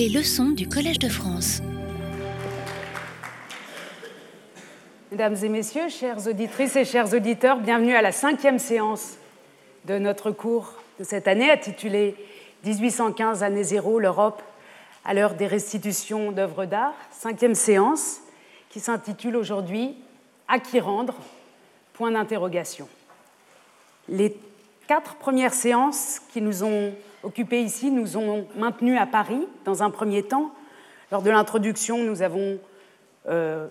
Les leçons du Collège de France. Mesdames et messieurs, chères auditrices et chers auditeurs, bienvenue à la cinquième séance de notre cours de cette année intitulée 1815 année zéro, l'Europe à l'heure des restitutions d'œuvres d'art. Cinquième séance qui s'intitule aujourd'hui À qui rendre? Point d'interrogation. Les quatre premières séances qui nous ont occupés ici nous ont maintenus à Paris dans un premier temps. Lors de l'introduction, nous avons euh,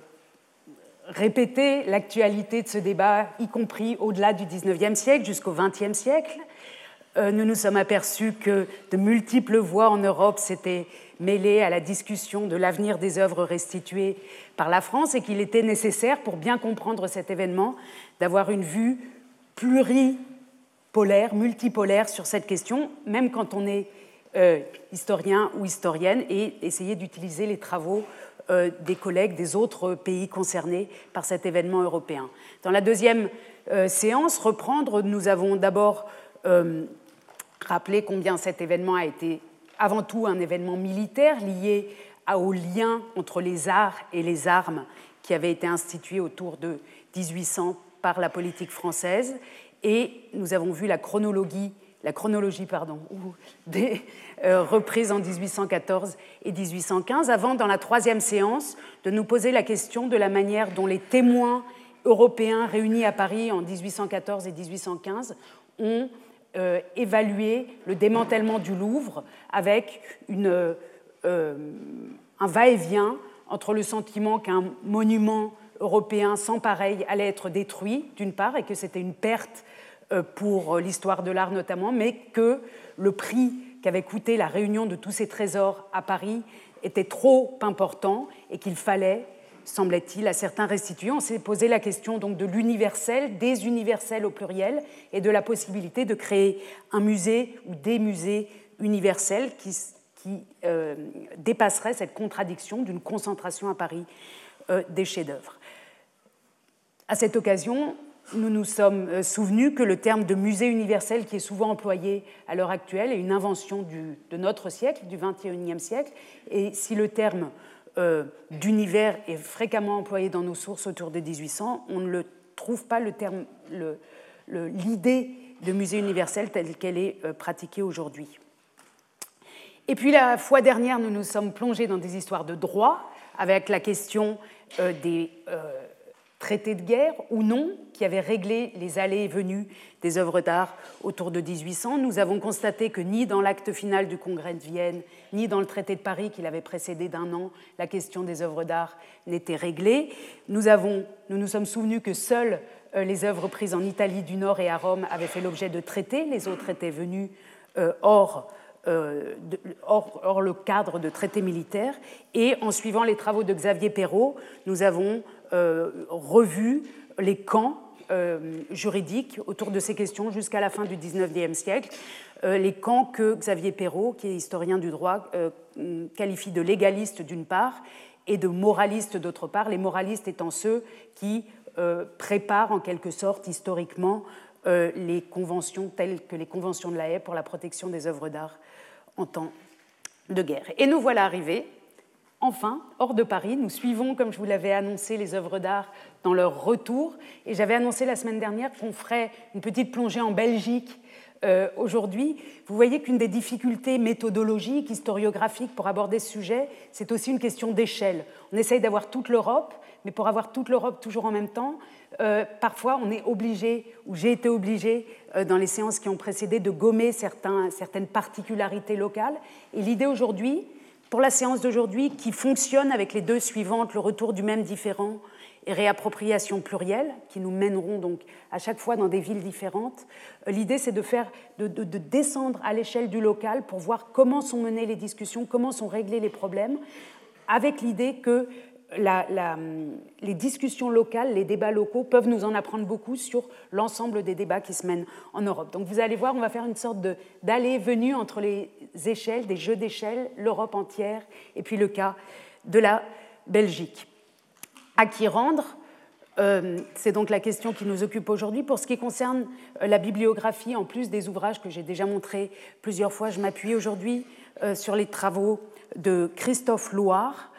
répété l'actualité de ce débat, y compris au-delà du XIXe siècle jusqu'au XXe siècle. Euh, nous nous sommes aperçus que de multiples voix en Europe s'étaient mêlées à la discussion de l'avenir des œuvres restituées par la France et qu'il était nécessaire, pour bien comprendre cet événement, d'avoir une vue pluripolaire, multipolaire sur cette question, même quand on est euh, historien ou historienne, et essayer d'utiliser les travaux euh, des collègues des autres pays concernés par cet événement européen. Dans la deuxième séance, reprendre, nous avons d'abord rappeler combien cet événement a été avant tout un événement militaire lié au lien entre les arts et les armes qui avait été institué autour de 1800 par la politique française. Et nous avons vu la chronologie, la chronologie pardon, des euh, reprises en 1814 et 1815, avant, dans la troisième séance, de nous poser la question de la manière dont les témoins européens réunis à Paris en 1814 et 1815 ont euh, évaluer le démantèlement du Louvre avec euh, un va-et-vient entre le sentiment qu'un monument européen sans pareil allait être détruit, d'une part, et que c'était une perte euh, pour l'histoire de l'art notamment, mais que le prix qu'avait coûté la réunion de tous ces trésors à Paris était trop important et qu'il fallait semblait-il, à certains restituants. On s'est posé la question donc de l'universel, des universels au pluriel, et de la possibilité de créer un musée ou des musées universels qui, qui euh, dépasseraient cette contradiction d'une concentration à Paris euh, des chefs-d'œuvre. À cette occasion, nous nous sommes euh, souvenus que le terme de musée universel, qui est souvent employé à l'heure actuelle, est une invention de notre siècle, du XXIe siècle. Et si le terme euh, d'univers est fréquemment employé dans nos sources autour de 1800, on ne trouve pas l'idée de musée universel telle qu'elle est euh, pratiquée aujourd'hui. Et puis la fois dernière, nous nous sommes plongés dans des histoires de droit avec la question des traités de guerre ou non qui avaient réglé les allées et venues des œuvres d'art autour de 1800. Nous avons constaté que ni dans l'acte final du Congrès de Vienne, ni dans le traité de Paris qui l'avait précédé d'un an, la question des œuvres d'art n'était réglée. Nous, avons, nous nous sommes souvenus que seules euh, les œuvres prises en Italie du Nord et à Rome avaient fait l'objet de traités, les autres étaient venus euh, hors euh, hors, hors, le cadre de traités militaires. Et en suivant les travaux de Xavier Perrault, nous avons revu les camps euh, juridiques autour de ces questions jusqu'à la fin du XIXe siècle. Euh, les camps que Xavier Perrault, qui est historien du droit, qualifie de légalistes d'une part et de moralistes d'autre part, les moralistes étant ceux qui préparent en quelque sorte historiquement les conventions telles que les conventions de la haie pour la protection des œuvres d'art en temps de guerre. Et nous voilà arrivés Enfin, hors de Paris, nous suivons, comme je vous l'avais annoncé, les œuvres d'art dans leur retour. Et j'avais annoncé la semaine dernière qu'on ferait une petite plongée en Belgique euh, aujourd'hui. Vous voyez qu'une des difficultés méthodologiques, historiographiques pour aborder ce sujet, c'est aussi une question d'échelle. On essaye d'avoir toute l'Europe, mais pour avoir toute l'Europe toujours en même temps, euh, parfois on est obligé, ou j'ai été obligé euh, dans les séances qui ont précédé, de gommer certaines particularités locales. Et l'idée aujourd'hui, pour la séance d'aujourd'hui, qui fonctionne avec les deux suivantes, le retour du même différent et réappropriation plurielle, qui nous mèneront donc à chaque fois dans des villes différentes, euh, l'idée c'est de, faire, de, de descendre à l'échelle du local pour voir comment sont menées les discussions, comment sont réglés les problèmes, avec l'idée que les discussions locales, les débats locaux peuvent nous en apprendre beaucoup sur l'ensemble des débats qui se mènent en Europe. Donc vous allez voir, on va faire une sorte d'aller-venue entre les échelles, des jeux d'échelle, l'Europe entière et puis le cas de la Belgique. À qui rendre? Euh, c'est donc la question qui nous occupe aujourd'hui. Pour ce qui concerne euh, la bibliographie, en plus des ouvrages que j'ai déjà montrés plusieurs fois, je m'appuie aujourd'hui euh, sur les travaux de Christophe Loire,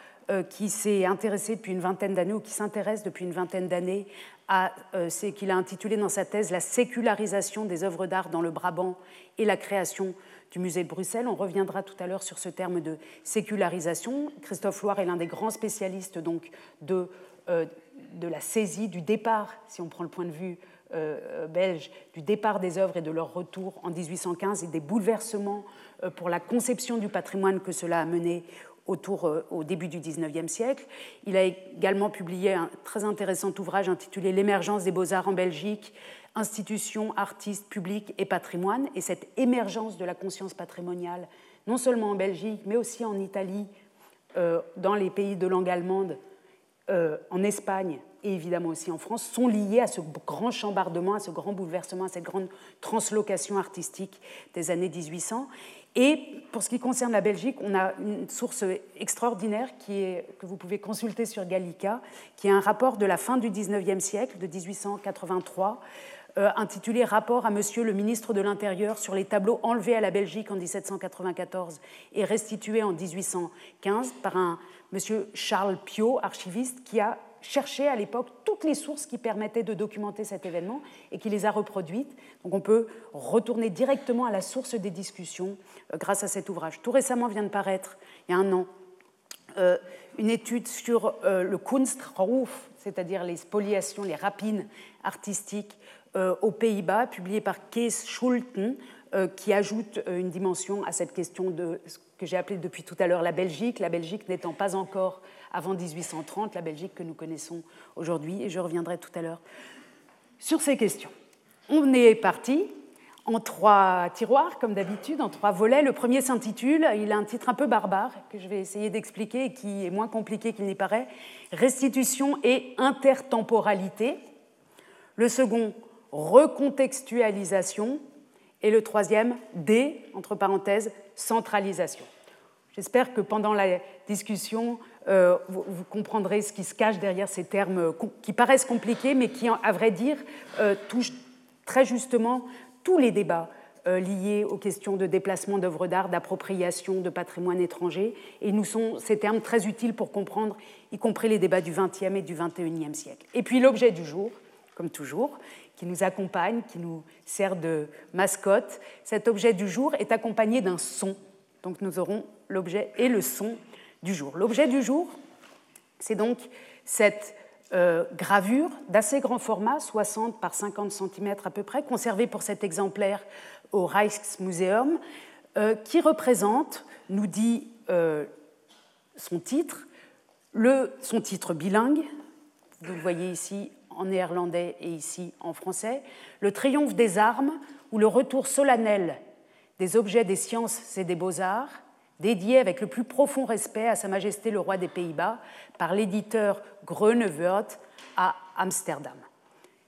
qui s'est intéressé depuis une vingtaine d'années, ou qui s'intéresse depuis une vingtaine d'années à ce qu'il a intitulé dans sa thèse La sécularisation des œuvres d'art dans le Brabant et la création du musée de Bruxelles. On reviendra tout à l'heure sur ce terme de sécularisation. Christophe Loire est l'un des grands spécialistes donc de, de la saisie, du départ, si on prend le point de vue euh, belge du départ des œuvres et de leur retour en 1815 et des bouleversements euh, pour la conception du patrimoine que cela a mené autour, euh, au début du XIXe siècle. Il a également publié un très intéressant ouvrage intitulé L'émergence des beaux-arts en Belgique, institutions, artistes, publics et patrimoine. Et cette émergence de la conscience patrimoniale, non seulement en Belgique, mais aussi en Italie, dans les pays de langue allemande, en Espagne et évidemment aussi en France, sont liés à ce grand chambardement, à ce grand bouleversement, à cette grande translocation artistique des années 1800. Et pour ce qui concerne la Belgique, on a une source extraordinaire que vous pouvez consulter sur Gallica, qui est un rapport de la fin du 19e siècle, de 1883, euh, intitulé Rapport à Monsieur le ministre de l'Intérieur sur les tableaux enlevés à la Belgique en 1794 et restitués en 1815 par un monsieur Charles Piot, archiviste, qui a cherché à l'époque toutes les sources qui permettaient de documenter cet événement et qui les a reproduites. Donc on peut retourner directement à la source des discussions euh, grâce à cet ouvrage. Tout récemment vient de paraître, il y a un an, euh, une étude sur euh, le Kunstruf, c'est-à-dire les spoliations, les rapines artistiques aux Pays-Bas, publiée par Kees Schulten, qui ajoute une dimension à cette question de ce que j'ai appelé depuis tout à l'heure la Belgique, la Belgique n'étant pas encore avant 1830, la Belgique que nous connaissons aujourd'hui, et je reviendrai tout à l'heure sur ces questions. On est parti en trois tiroirs, comme d'habitude, en trois volets. Le premier s'intitule, il a un titre un peu barbare, que je vais essayer d'expliquer et qui est moins compliqué qu'il n'y paraît, Restitution et intertemporalité. Le second, Recontextualisation. Et le troisième, D, entre parenthèses, centralisation. J'espère que pendant la discussion, euh, vous, comprendrez ce qui se cache derrière ces termes qui paraissent compliqués, mais qui, à vrai dire, euh, touchent très justement tous les débats euh, liés aux questions de déplacement d'œuvres d'art, d'appropriation de patrimoine étranger. Et nous sont ces termes très utiles pour comprendre, y compris les débats du XXe et du XXIe siècle. Et puis l'objet du jour, comme toujours, qui nous accompagne, qui nous sert de mascotte. Cet objet du jour est accompagné d'un son. Donc nous aurons l'objet et le son du jour. L'objet du jour, c'est donc cette euh, gravure d'assez grand format, 60 par 50 cm à peu près, conservée pour cet exemplaire au Rijksmuseum, euh, qui représente, nous dit euh, son titre, le, son titre bilingue, vous le voyez ici en néerlandais et ici en français, le triomphe des armes ou le retour solennel des objets des sciences et des beaux-arts, dédié avec le plus profond respect à Sa Majesté le roi des Pays-Bas par l'éditeur Grönewörth à Amsterdam.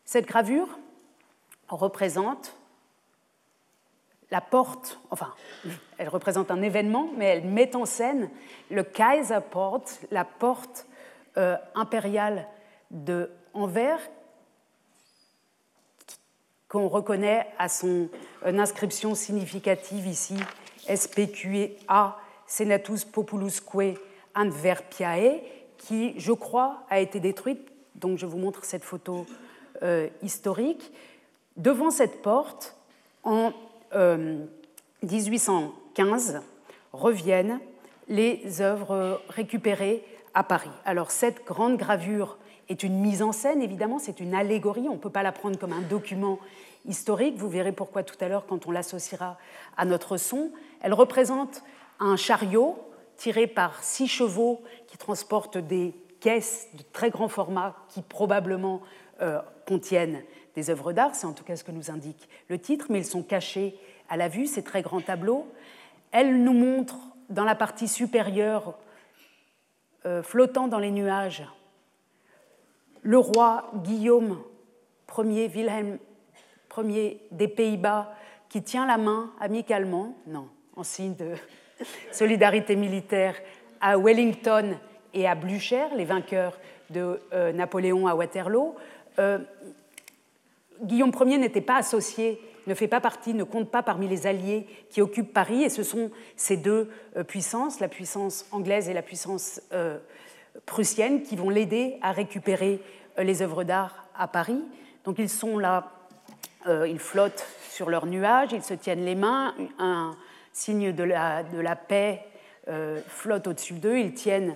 Cette gravure représente la porte, enfin, elle représente un événement, mais elle met en scène le Kaiserport, la porte euh, impériale de Anvers, qu'on reconnaît à son euh, inscription significative ici, SPQA Senatus Populusque Antwerpiae, qui, je crois, a été détruite. Donc je vous montre cette photo euh, historique. Devant cette porte, en 1815, euh, reviennent les œuvres récupérées à Paris. Alors cette grande gravure est une mise en scène, évidemment, c'est une allégorie, on ne peut pas la prendre comme un document historique, vous verrez pourquoi tout à l'heure quand on l'associera à notre son. Elle représente un chariot tiré par six chevaux qui transportent des caisses de très grand format qui probablement euh, contiennent des œuvres d'art, c'est en tout cas ce que nous indique le titre, mais ils sont cachés à la vue, ces très grands tableaux. Elle nous montre dans la partie supérieure, euh, flottant dans les nuages, le roi Guillaume Ier, Wilhelm Ier des Pays-Bas, qui tient la main amicalement, non, en signe de solidarité militaire à Wellington et à Blücher, les vainqueurs de euh, Napoléon à Waterloo. Euh, Guillaume Ier n'était pas associé ne fait pas partie, ne compte pas parmi les alliés qui occupent Paris, et ce sont ces deux euh, puissances, la puissance anglaise et la puissance euh, prussienne, qui vont l'aider à récupérer euh, les œuvres d'art à Paris. Donc ils sont là, ils flottent sur leurs nuages, ils se tiennent les mains, un signe de la, de la paix flotte au-dessus d'eux, ils tiennent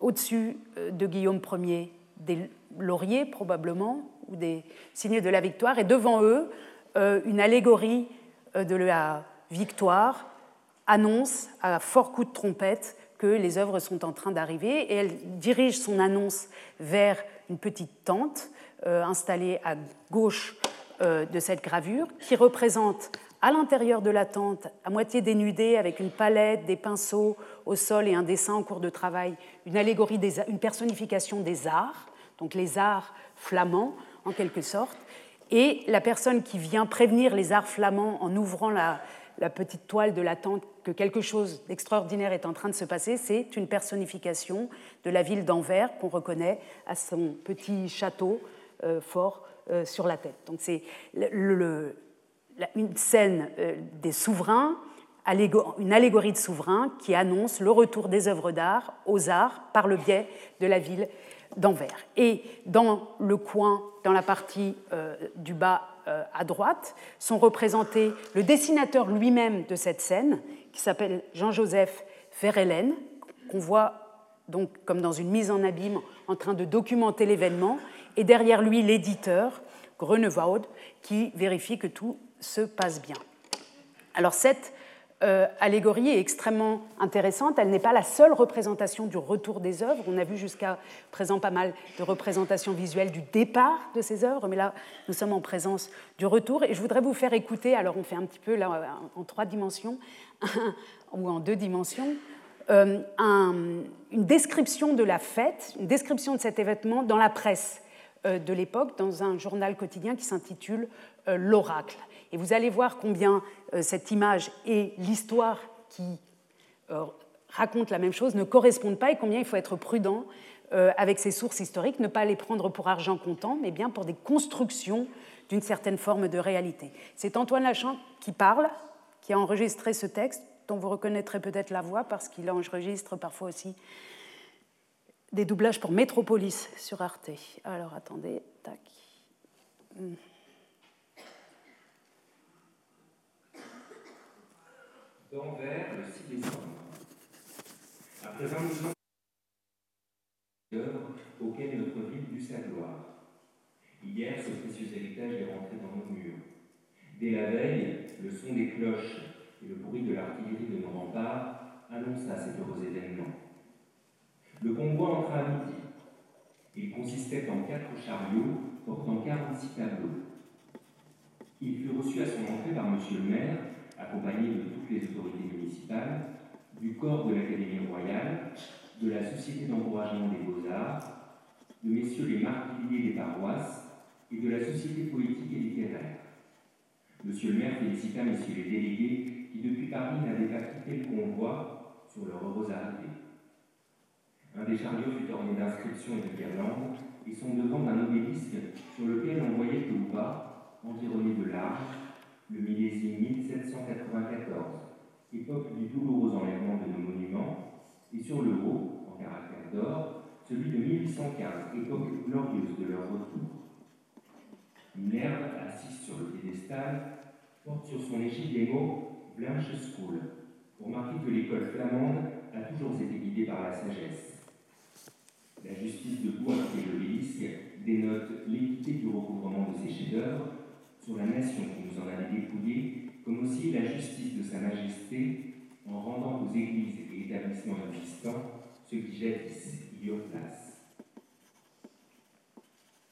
au-dessus de Guillaume Ier des lauriers probablement, ou des signes de la victoire, et devant eux, euh, une allégorie euh, de la victoire annonce à fort coup de trompette que les œuvres sont en train d'arriver, et elle dirige son annonce vers une petite tente euh, installée à gauche de cette gravure, qui représente à l'intérieur de la tente, à moitié dénudée, avec une palette, des pinceaux au sol et un dessin en cours de travail, une allégorie, des, une personnification des arts, donc les arts flamands, en quelque sorte. Et la personne qui vient prévenir les arts flamands en ouvrant la, petite toile de la tente que quelque chose d'extraordinaire est en train de se passer, c'est une personnification de la ville d'Anvers qu'on reconnaît à son petit château euh, fort euh, sur la tête. Donc c'est une scène euh, des souverains, une allégorie de souverains qui annonce le retour des œuvres d'art aux arts par le biais de la ville d'Anvers. Et dans le coin, dans la partie du bas à droite, sont représentés le dessinateur lui-même de cette scène, qui s'appelle Jean-Joseph Verhelen, qu'on voit donc comme dans une mise en abîme en train de documenter l'événement, et derrière lui l'éditeur, Grunewald, qui vérifie que tout se passe bien. Alors cette euh, allégorie est extrêmement intéressante. Elle n'est pas la seule représentation du retour des œuvres. On a vu jusqu'à présent pas mal de représentations visuelles du départ de ces œuvres, mais là, nous sommes en présence du retour. Et je voudrais vous faire écouter, alors on fait un petit peu là en trois dimensions, ou en deux dimensions, euh, une description de la fête, une description de cet événement dans la presse euh, de l'époque, dans un journal quotidien qui s'intitule L'Oracle. Et vous allez voir combien euh, cette image et l'histoire qui euh, racontent la même chose ne correspondent pas et combien il faut être prudent euh, avec ces sources historiques, ne pas les prendre pour argent comptant, mais bien pour des constructions d'une certaine forme de réalité. C'est Antoine Lachamp qui parle, qui a enregistré ce texte, dont vous reconnaîtrez peut-être la voix parce qu'il enregistre parfois aussi des doublages pour Métropolis sur Arte. Alors attendez, tac. d'Anvers le 6 décembre. Après 22 ans auquel notre ville dut sa gloire. Hier, ce précieux héritage est rentré dans nos murs. Dès la veille, le son des cloches et le bruit de l'artillerie de nos remparts annonça cet heureux événement. Le convoi entra à midi. Il consistait en quatre chariots portant 46 tableaux. Il fut reçu à son entrée par M. le maire, accompagné de toutes les autorités municipales, du corps de l'Académie royale, de la Société d'encouragement des beaux-arts, de messieurs les marquis des paroisses et de la Société politique et littéraire. Monsieur le maire félicita messieurs les délégués qui, depuis Paris, n'avaient pas quitté le convoi sur leur heureuse arrivée. Un des chariots fut orné d'inscriptions et de guirlandes, et son devant d'un obélisque sur lequel on voyait au bas, environné de larges, le millésime 1794, époque du douloureux enlèvement de nos monuments, et sur le haut, en caractère d'or, celui de 1815, époque glorieuse de leur retour. Minerve, assise sur le piédestal, porte sur son égide les mots Blanche School, pour marquer que l'école flamande a toujours été guidée par la sagesse. La justice de Bois et l'obélisque dénote l'équité du recouvrement de ces chefs-d'œuvre sur la nation nous en a dépouillés, comme aussi la justice de Sa Majesté en rendant aux églises et établissements existants ce qui jadis y eurent place.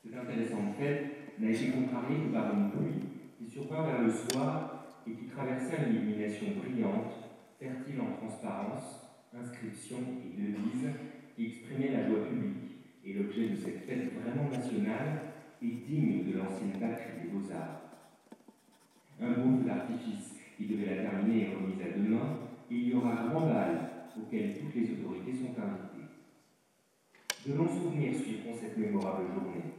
Cette intéressante fête n'a été contrariée que par une pluie qui survint vers le soir et qui traversa une illumination brillante, fertile en transparence, inscriptions et devises qui exprimaient la joie publique et l'objet de cette fête vraiment nationale et digne de l'ancienne patrie des beaux-arts. Un beau d'artifice qui devait la terminer est remis à demain, il y aura un grand bal auquel toutes les autorités sont invitées. De longs souvenirs suivront cette mémorable journée.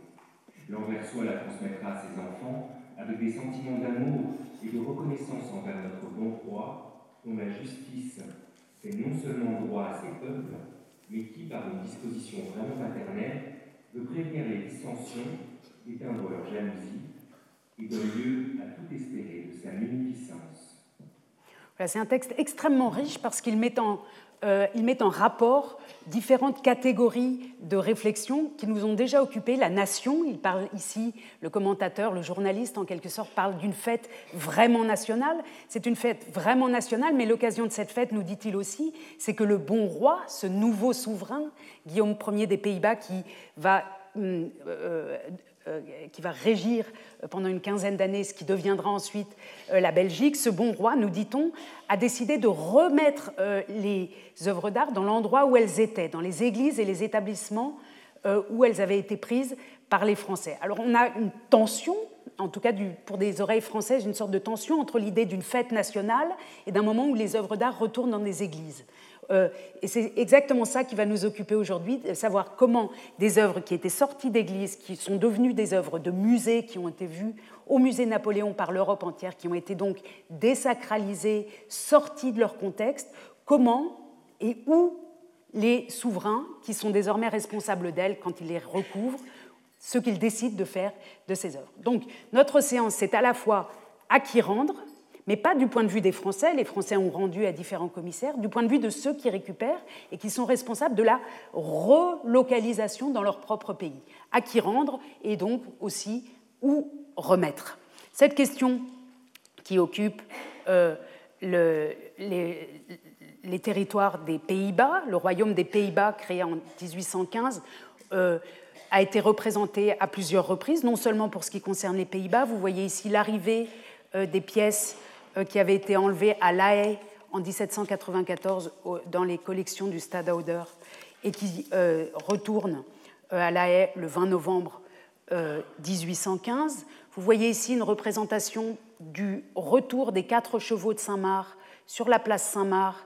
L'Anversois la transmettra à ses enfants avec des sentiments d'amour et de reconnaissance envers notre bon roi, dont la justice fait non seulement droit à ses peuples, mais qui, par une disposition vraiment paternelle, veut prévenir les dissensions, éteindre leur jalousie c'est un texte extrêmement riche parce qu'il met en euh, met en rapport différentes catégories de réflexion qui nous ont déjà occupé. La nation, il parle ici, le commentateur, le journaliste en quelque sorte, parle d'une fête vraiment nationale. C'est une fête vraiment nationale, mais l'occasion de cette fête, nous dit-il aussi, c'est que le bon roi, ce nouveau souverain, Guillaume Ier des Pays-Bas, qui va hum, euh, qui va régir pendant une quinzaine d'années ce qui deviendra ensuite euh, la Belgique, ce bon roi, nous dit-on, a décidé de remettre euh, les œuvres d'art dans l'endroit où elles étaient, dans les églises et les établissements où elles avaient été prises par les Français. Alors on a une tension, en tout cas pour des oreilles françaises, une sorte de tension entre l'idée d'une fête nationale et d'un moment où les œuvres d'art retournent dans des églises. Euh, et c'est exactement ça qui va nous occuper aujourd'hui, de savoir comment des œuvres qui étaient sorties d'église, qui sont devenues des œuvres de musée, qui ont été vues au musée Napoléon par l'Europe entière, qui ont été donc désacralisées, sorties de leur contexte, comment et où les souverains, qui sont désormais responsables d'elles quand ils les recouvrent, ce qu'ils décident de faire de ces œuvres. Donc notre séance, c'est à la fois à qui rendre, mais pas du point de vue des Français, les Français ont rendu à différents commissaires, du point de vue de ceux qui récupèrent et qui sont responsables de la relocalisation dans leur propre pays. À qui rendre et donc aussi où remettre. Cette question qui occupe euh, les, territoires des Pays-Bas, le royaume des Pays-Bas créé en 1815, euh, a été représenté à plusieurs reprises, non seulement pour ce qui concerne les Pays-Bas, vous voyez ici l'arrivée euh, des pièces qui avait été enlevé à La Haye en 1794 dans les collections du Stade Auder et qui euh, retourne euh, à La Haye le 20 novembre 1815. Vous voyez ici une représentation du retour des quatre chevaux de Saint-Marc sur la place Saint-Marc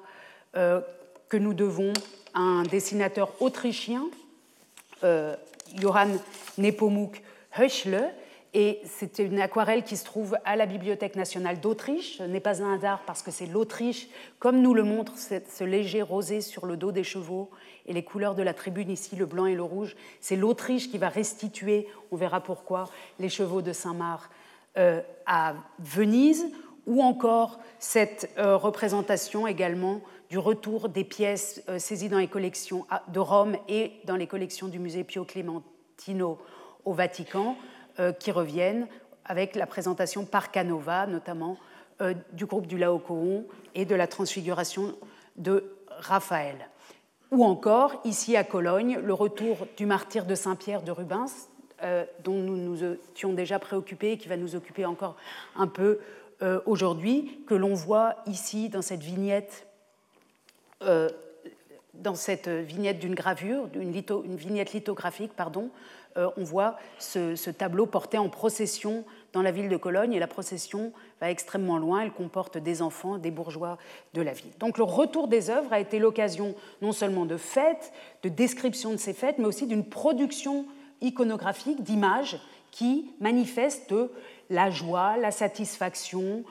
que nous devons à un dessinateur autrichien, Johann Nepomuk Höchle, et c'est une aquarelle qui se trouve à la Bibliothèque nationale d'Autriche. Ce n'est pas un hasard parce que c'est l'Autriche, comme nous le montre ce léger rosé sur le dos des chevaux et les couleurs de la tribune ici, le blanc et le rouge. C'est l'Autriche qui va restituer, on verra pourquoi, les chevaux de Saint-Marc euh, à Venise, ou encore cette euh, représentation également du retour des pièces euh, saisies dans les collections de Rome et dans les collections du musée Pio Clementino au Vatican. Euh, qui reviennent avec la présentation par Canova, notamment euh, du groupe du Laocoon et de la transfiguration de Raphaël. Ou encore, ici à Cologne, le retour du martyr de Saint-Pierre de Rubens, euh, dont nous nous étions déjà préoccupés et qui va nous occuper encore un peu aujourd'hui, que l'on voit ici dans cette vignette dans cette vignette d'une gravure, une, une, vignette lithographique, pardon, on voit ce, tableau porté en procession dans la ville de Cologne et la procession va extrêmement loin. Elle comporte des enfants, des bourgeois de la ville. Donc le retour des œuvres a été l'occasion non seulement de fêtes, de description de ces fêtes, mais aussi d'une production iconographique d'images qui manifestent la joie, la satisfaction,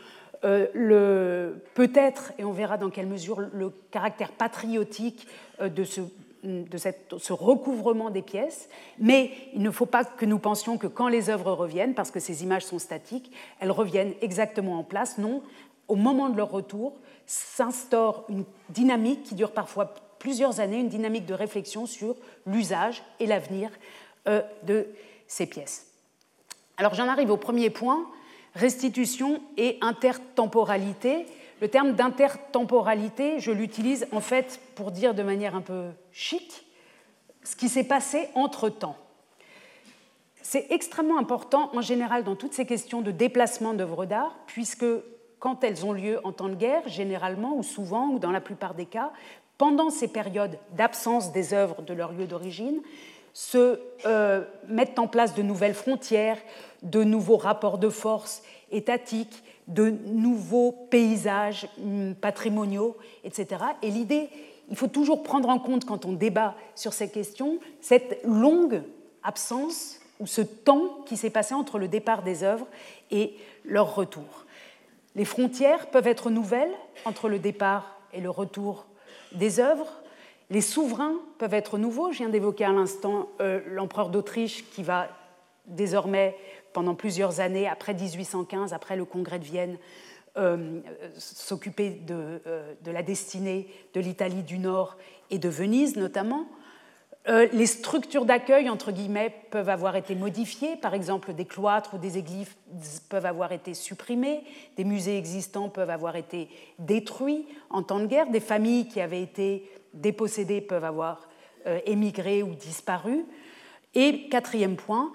euh, peut-être, et on verra dans quelle mesure, le caractère patriotique euh, de ce de ce recouvrement des pièces, mais il ne faut pas que nous pensions que quand les œuvres reviennent, parce que ces images sont statiques, elles reviennent exactement en place. Non, au moment de leur retour, s'instaure une dynamique qui dure parfois plusieurs années, une dynamique de réflexion sur l'usage et l'avenir euh, de ces pièces. Alors j'en arrive au premier point, restitution et intertemporalité. Le terme d'intertemporalité, je l'utilise en fait pour dire de manière un peu chic ce qui s'est passé entre-temps. C'est extrêmement important en général dans toutes ces questions de déplacement d'œuvres d'art, puisque quand elles ont lieu en temps de guerre, généralement ou souvent ou dans la plupart des cas, pendant ces périodes d'absence des œuvres de leur lieu d'origine, se euh, mettent en place de nouvelles frontières, de nouveaux rapports de force étatiques, de nouveaux paysages hum, patrimoniaux, etc. Et l'idée, il faut toujours prendre en compte quand on débat sur ces questions, cette longue absence ou ce temps qui s'est passé entre le départ des œuvres et leur retour. Les frontières peuvent être nouvelles entre le départ et le retour des œuvres. Les souverains peuvent être nouveaux. Je viens d'évoquer à l'instant euh, l'empereur d'Autriche qui va désormais, pendant plusieurs années, après 1815, après le congrès de Vienne, euh, s'occuper de, euh, de, la destinée de l'Italie du Nord et de Venise notamment. Euh, les structures d'accueil, entre guillemets, peuvent avoir été modifiées. Par exemple, des cloîtres ou des églises peuvent avoir été supprimés, des musées existants peuvent avoir été détruits en temps de guerre, des familles qui avaient été dépossédées peuvent avoir émigré ou disparu. Et quatrième point,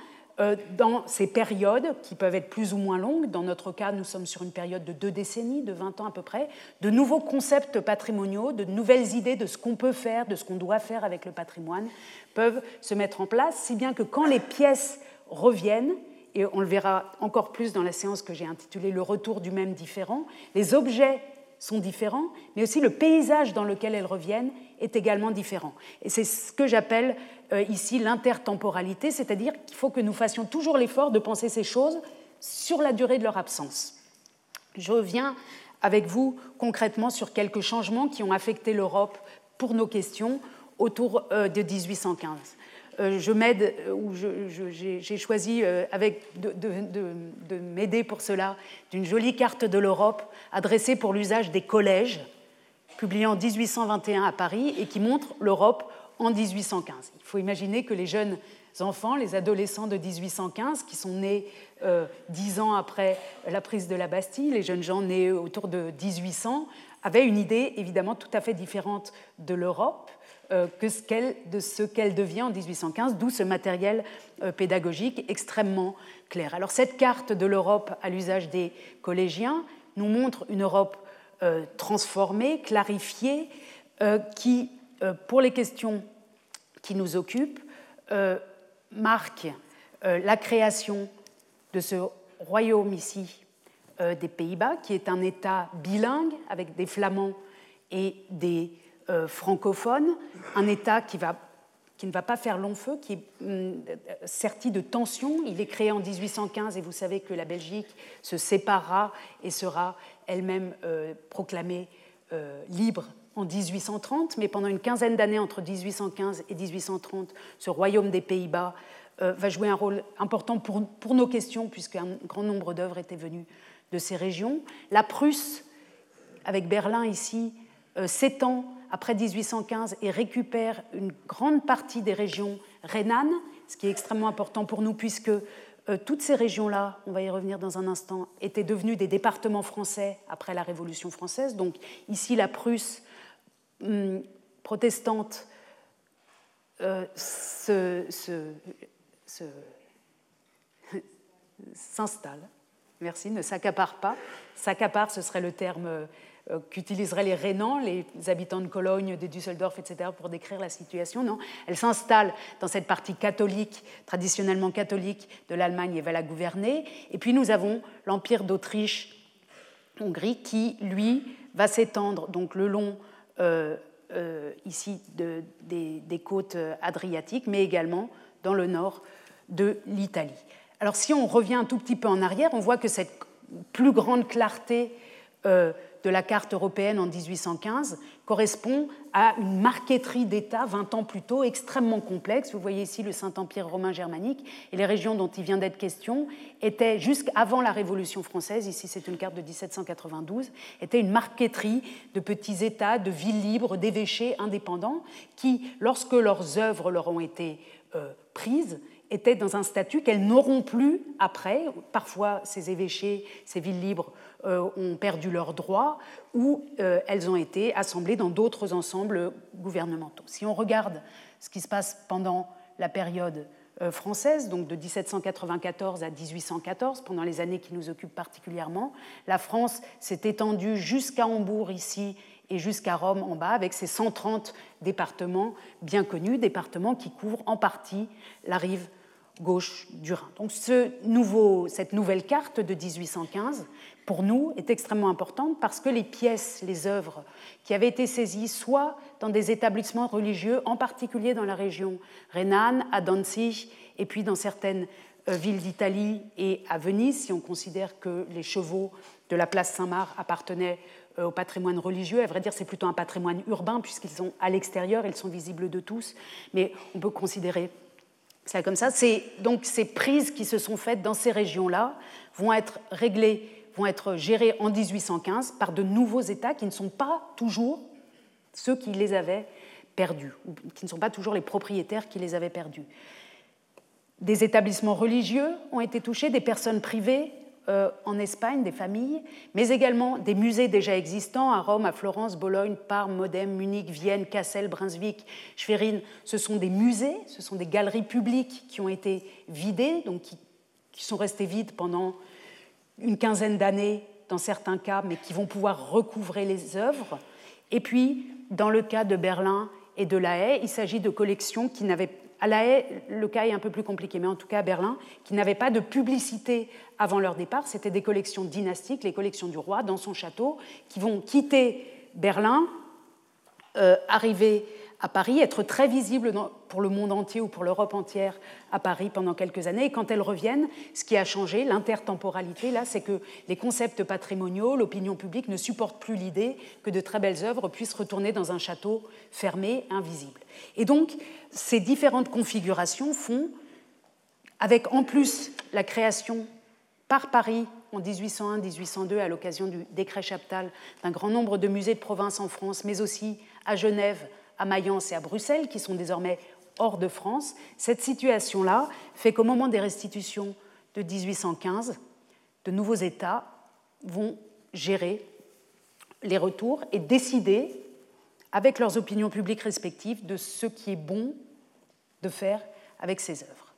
dans ces périodes qui peuvent être plus ou moins longues, dans notre cas nous sommes sur une période de deux décennies, de 20 ans à peu près, de nouveaux concepts patrimoniaux, de nouvelles idées de ce qu'on peut faire, de ce qu'on doit faire avec le patrimoine, peuvent se mettre en place, si bien que quand les pièces reviennent, et on le verra encore plus dans la séance que j'ai intitulée Le retour du même différent, les objets sont différents, mais aussi le paysage dans lequel elles reviennent est également différent. Et c'est ce que j'appelle euh, ici l'intertemporalité, c'est-à-dire qu'il faut que nous fassions toujours l'effort de penser ces choses sur la durée de leur absence. Je reviens avec vous concrètement sur quelques changements qui ont affecté l'Europe pour nos questions autour euh, de 1815. Euh, je m'aide, ou j'ai choisi avec de, de m'aider pour cela d'une jolie carte de l'Europe adressée pour l'usage des collèges, publiée en 1821 à Paris et qui montre l'Europe en 1815. Il faut imaginer que les jeunes enfants, les adolescents de 1815, qui sont nés euh, dix ans après la prise de la Bastille, les jeunes gens nés autour de 1800, avaient une idée évidemment tout à fait différente de l'Europe euh, que ce de ce qu'elle devient en 1815, d'où ce matériel euh, pédagogique extrêmement clair. Alors cette carte de l'Europe à l'usage des collégiens nous montre une Europe transformée, clarifiée, qui, pour les questions qui nous occupe euh, marque euh, la création de ce royaume ici euh, des Pays-Bas, qui est un État bilingue avec des flamands et des francophones, un État qui, ne va pas faire long feu, qui est hum, serti de tensions. Il est créé en 1815 et vous savez que la Belgique se séparera et sera elle-même proclamée libre en 1830, mais pendant une quinzaine d'années entre 1815 et 1830, ce royaume des Pays-Bas euh, va jouer un rôle important pour, pour nos questions, puisqu'un grand nombre d'œuvres étaient venues de ces régions. La Prusse, avec Berlin ici, euh, s'étend après 1815 et récupère une grande partie des régions rhénanes, ce qui est extrêmement important pour nous, puisque euh, toutes ces régions-là, on va y revenir dans un instant, étaient devenues des départements français après la Révolution française. Donc ici, la Prusse Hum, protestante euh, s'installe, merci, ne s'accapare pas. S'accapare, ce serait le terme euh, qu'utiliseraient les Rénans, les habitants de Cologne, de Düsseldorf, etc., pour décrire la situation. Non, elle s'installe dans cette partie catholique, traditionnellement catholique de l'Allemagne et va la gouverner. Et puis nous avons l'Empire d'Autriche-Hongrie qui, lui, va s'étendre donc le long euh, euh, ici des, côtes adriatiques, mais également dans le nord de l'Italie. Alors si on revient un tout petit peu en arrière, on voit que cette plus grande clarté euh, de la carte européenne en 1815 correspond à une marqueterie d'États 20 ans plus tôt extrêmement complexe. Vous voyez ici le Saint-Empire romain germanique et les régions dont il vient d'être question étaient, jusqu'avant la Révolution française, ici c'est une carte de 1792, étaient une marqueterie de petits États, de villes libres, d'évêchés indépendants qui, lorsque leurs œuvres leur ont été euh, prises, étaient dans un statut qu'elles n'auront plus après. Parfois, ces évêchés, ces villes libres euh, ont perdu leurs droits ou euh, elles ont été assemblées dans d'autres ensembles gouvernementaux. Si on regarde ce qui se passe pendant la période euh, française, donc de 1794 à 1814, pendant les années qui nous occupent particulièrement, la France s'est étendue jusqu'à Hambourg ici et jusqu'à Rome en bas, avec ses 130 départements bien connus, départements qui couvrent en partie la rive gauche du Rhin. Donc cette nouvelle carte de 1815, pour nous, est extrêmement importante parce que les pièces, les œuvres qui avaient été saisies, soit dans des établissements religieux, en particulier dans la région rhénane, à Danzig, et puis dans certaines euh, villes d'Italie et à Venise, si on considère que les chevaux de la place Saint-Marc appartenaient euh, au patrimoine religieux. À vrai dire, c'est plutôt un patrimoine urbain, puisqu'ils sont à l'extérieur, ils sont visibles de tous, mais on peut considérer ça comme ça. Donc ces prises qui se sont faites dans ces régions-là vont être réglées, vont être gérées en 1815 par de nouveaux États qui ne sont pas toujours ceux qui les avaient perdus, ou qui ne sont pas toujours les propriétaires qui les avaient perdus. Des établissements religieux ont été touchés, des personnes privées euh, en Espagne, des familles, mais également des musées déjà existants à Rome, à Florence, Bologne, Parme, Modène, Munich, Vienne, Kassel, Brunswick, Schwerin. Ce sont des musées, ce sont des galeries publiques qui ont été vidées, donc qui, sont restées vides pendant une quinzaine d'années dans certains cas, mais qui vont pouvoir recouvrer les œuvres. Et puis, dans le cas de Berlin et de La Haye, il s'agit de collections qui n'avaient à La Haye, le cas est un peu plus compliqué, mais en tout cas à Berlin, qui n'avaient pas de publicité avant leur départ. C'était des collections dynastiques, les collections du roi dans son château, qui vont quitter Berlin, euh, arriver à Paris, être très visible pour le monde entier ou pour l'Europe entière à Paris pendant quelques années. Et quand elles reviennent, ce qui a changé, l'intertemporalité, là, c'est que les concepts patrimoniaux, l'opinion publique ne supportent plus l'idée que de très belles œuvres puissent retourner dans un château fermé, invisible. Et donc, ces différentes configurations font, avec en plus la création par Paris en 1801-1802 à l'occasion du décret Chaptal d'un grand nombre de musées de province en France, mais aussi à Genève, à Mayence et à Bruxelles, qui sont désormais hors de France, cette situation-là fait qu'au moment des restitutions de 1815, de nouveaux États vont gérer les retours et décider, avec leurs opinions publiques respectives, de ce qui est bon de faire avec ces œuvres.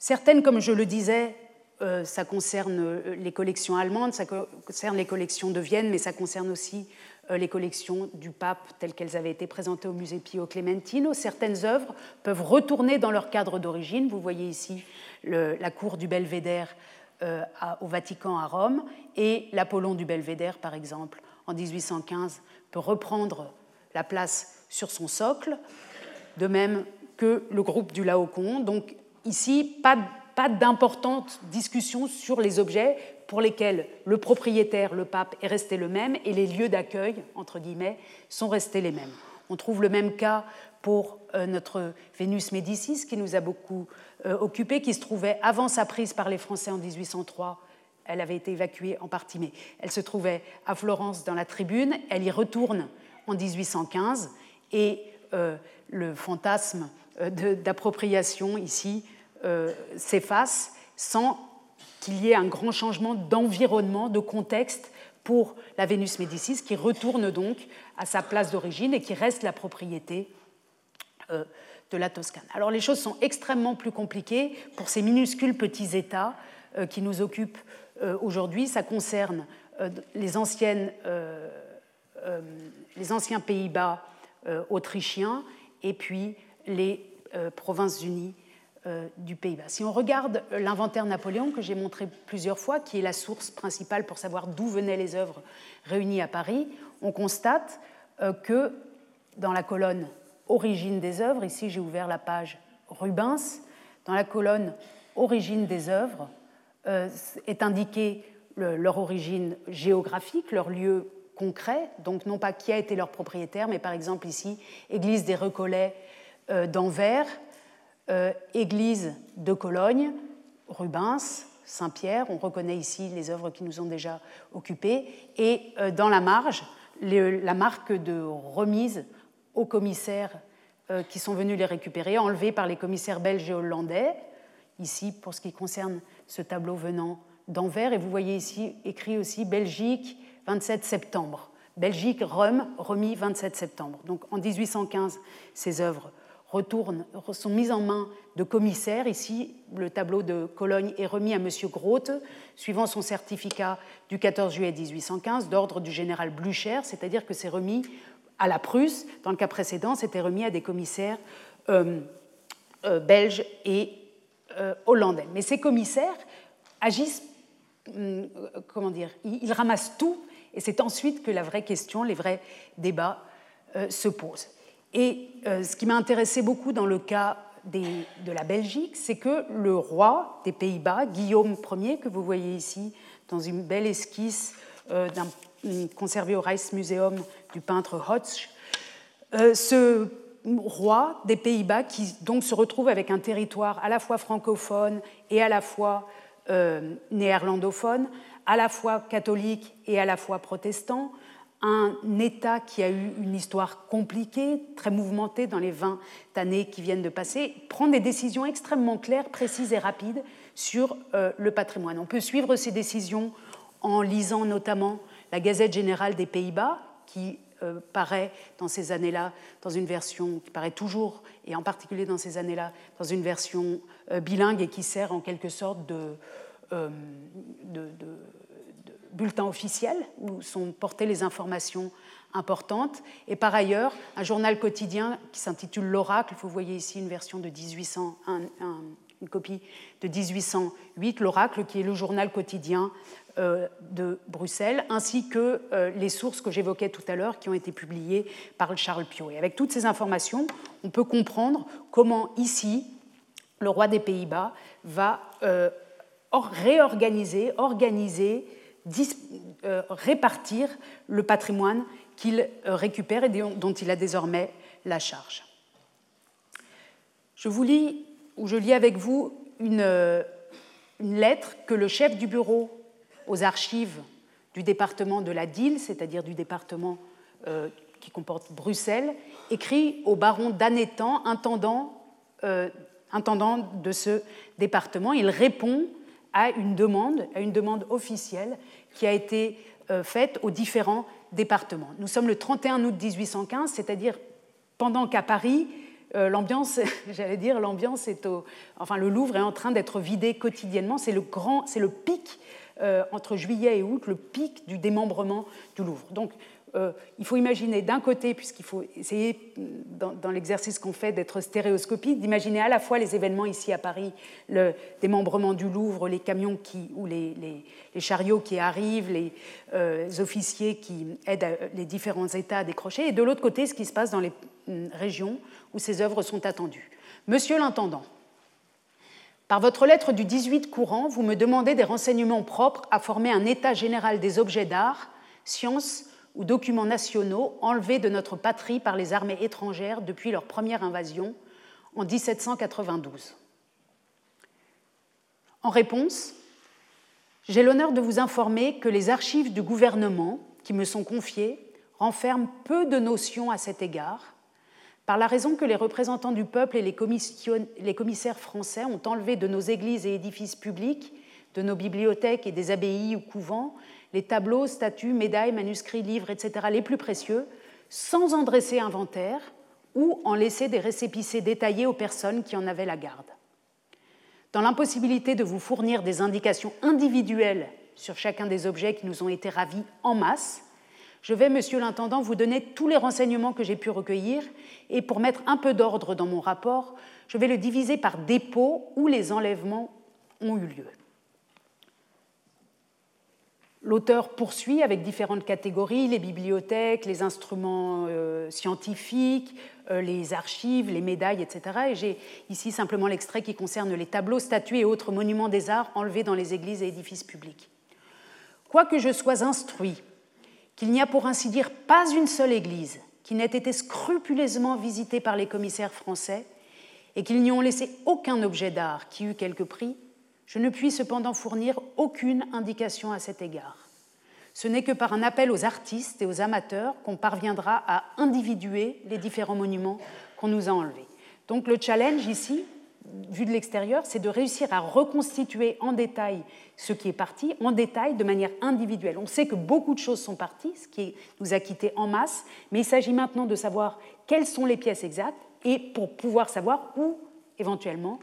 Certaines, comme je le disais, euh, ça concerne euh, les collections allemandes, ça concerne les collections de Vienne, mais ça concerne aussi les collections du pape telles qu'elles avaient été présentées au musée Pio Clementino. Certaines œuvres peuvent retourner dans leur cadre d'origine. Vous voyez ici la cour du Belvédère euh, au Vatican à Rome et l'Apollon du Belvédère, par exemple, en 1815, peut reprendre la place sur son socle, de même que le groupe du Laocoon. Donc ici, pas, pas d'importante discussion sur les objets pour lesquels le propriétaire, le pape, est resté le même et les lieux d'accueil, entre guillemets, sont restés les mêmes. On trouve le même cas pour euh, notre Vénus Médicis, qui nous a beaucoup euh, occupés, qui se trouvait avant sa prise par les Français en 1803. Elle avait été évacuée en partie, mais elle se trouvait à Florence dans la tribune. Elle y retourne en 1815 et euh, le fantasme d'appropriation ici s'efface sans qu'il y ait un grand changement d'environnement, de contexte pour la Vénus Médicis, qui retourne donc à sa place d'origine et qui reste la propriété euh, de la Toscane. Alors les choses sont extrêmement plus compliquées pour ces minuscules petits États euh, qui nous occupent euh, aujourd'hui. Ça concerne les, anciennes, les anciens Pays-Bas autrichiens et puis les provinces unies du Pays-Bas. Si on regarde l'inventaire Napoléon, que j'ai montré plusieurs fois, qui est la source principale pour savoir d'où venaient les œuvres réunies à Paris, on constate euh, que dans la colonne Origine des œuvres, ici j'ai ouvert la page Rubens, dans la colonne Origine des œuvres euh, est indiquée leur origine géographique, leur lieu concret, donc non pas qui a été leur propriétaire, mais par exemple ici, église des Recollets d'Anvers, euh, église de Cologne, Rubens, Saint-Pierre, on reconnaît ici les œuvres qui nous ont déjà occupées, et euh, dans la marge, la marque de remise aux commissaires euh, qui sont venus les récupérer, enlevée par les commissaires belges et hollandais, ici pour ce qui concerne ce tableau venant d'Anvers, et vous voyez ici écrit aussi Belgique, 27 septembre. Belgique, Rome, remis 27 septembre. Donc en 1815, ces œuvres retournent, sont mises en main de commissaires. Ici, le tableau de Cologne est remis à M. Groth, suivant son certificat du 14 juillet 1815 d'ordre du général Blücher, c'est-à-dire que c'est remis à la Prusse. Dans le cas précédent, c'était remis à des commissaires euh, euh, belges et hollandais. Mais ces commissaires agissent, hum, comment dire, ils, ramassent tout, et c'est ensuite que la vraie question, les vrais débats se posent. Et ce qui m'a intéressé beaucoup dans le cas de la Belgique, c'est que le roi des Pays-Bas, Guillaume Ier, que vous voyez ici dans une belle esquisse d'un conservé au Rijksmuseum du peintre Hodge, euh, ce roi des Pays-Bas qui donc se retrouve avec un territoire à la fois francophone et à la fois euh, néerlandophone, à la fois catholique et à la fois protestant, un État qui a eu une histoire compliquée, très mouvementée dans les 20 années qui viennent de passer, prend des décisions extrêmement claires, précises et rapides sur euh, le patrimoine. On peut suivre ces décisions en lisant notamment la Gazette générale des Pays-Bas, qui euh, paraît dans ces années-là, dans une version qui paraît toujours, et en particulier dans ces années-là, dans une version euh, bilingue et qui sert en quelque sorte de, de, bulletin officiel où sont portées les informations importantes. Et par ailleurs, un journal quotidien qui s'intitule L'Oracle, vous voyez ici une version de 1800, une copie de 1808, L'Oracle, qui est le journal quotidien euh, de Bruxelles, ainsi que euh, les sources que j'évoquais tout à l'heure qui ont été publiées par Charles Pio. Et avec toutes ces informations, on peut comprendre comment ici, le roi des Pays-Bas va euh, réorganiser, organiser, répartir le patrimoine qu'il récupère et dont il a désormais la charge. Je vous lis, ou je lis avec vous, une, une lettre que le chef du bureau aux archives du département de la Dille, c'est-à-dire du département euh, qui comporte Bruxelles, écrit au baron d'Anétan, intendant, euh, intendant de ce département. Il répond à une demande, une demande officielle qui a été euh, faite aux différents départements. Nous sommes le 31 août 1815, c'est-à-dire pendant qu'à Paris, l'ambiance, j'allais dire, l'ambiance est au, enfin le Louvre est en train d'être vidé quotidiennement. C'est le grand, c'est le pic euh, entre juillet et août le pic du démembrement du Louvre. Donc euh, il faut imaginer d'un côté, puisqu'il faut essayer dans, l'exercice qu'on fait d'être stéréoscopique, d'imaginer à la fois les événements ici à Paris, le démembrement du Louvre, les camions qui, ou les, chariots qui arrivent, les euh, officiers qui aident les différents États à décrocher, et de l'autre côté ce qui se passe dans les mm, régions où ces œuvres sont attendues. Monsieur l'intendant, par votre lettre du 18 courant, vous me demandez des renseignements propres à former un état général des objets d'art, sciences ou documents nationaux enlevés de notre patrie par les armées étrangères depuis leur première invasion en 1792. En réponse, j'ai l'honneur de vous informer que les archives du gouvernement qui me sont confiées renferment peu de notions à cet égard par la raison que les représentants du peuple et les, commissaires français ont enlevé de nos églises et édifices publics, de nos bibliothèques et des abbayes ou couvents, les tableaux, statues, médailles, manuscrits, livres, etc., les plus précieux, sans en dresser inventaire ou en laisser des récépissés détaillés aux personnes qui en avaient la garde. Dans l'impossibilité de vous fournir des indications individuelles sur chacun des objets qui nous ont été ravis en masse, je vais, monsieur l'intendant, vous donner tous les renseignements que j'ai pu recueillir et pour mettre un peu d'ordre dans mon rapport, je vais le diviser par dépôts où les enlèvements ont eu lieu. L'auteur poursuit avec différentes catégories, les bibliothèques, les instruments euh, scientifiques, euh, les archives, les médailles, etc. Et j'ai ici simplement l'extrait qui concerne les tableaux, statues et autres monuments des arts enlevés dans les églises et édifices publics. Quoique je sois instruit qu'il n'y a pour ainsi dire pas une seule église qui n'ait été scrupuleusement visitée par les commissaires français et qu'ils n'y ont laissé aucun objet d'art qui eût quelque prix, je ne puis cependant fournir aucune indication à cet égard. Ce n'est que par un appel aux artistes et aux amateurs qu'on parviendra à individuer les différents monuments qu'on nous a enlevés. Donc le challenge ici, vu de l'extérieur, c'est de réussir à reconstituer en détail ce qui est parti, en détail, de manière individuelle. On sait que beaucoup de choses sont parties, ce qui nous a quittés en masse, mais il s'agit maintenant de savoir quelles sont les pièces exactes et pour pouvoir savoir où, éventuellement,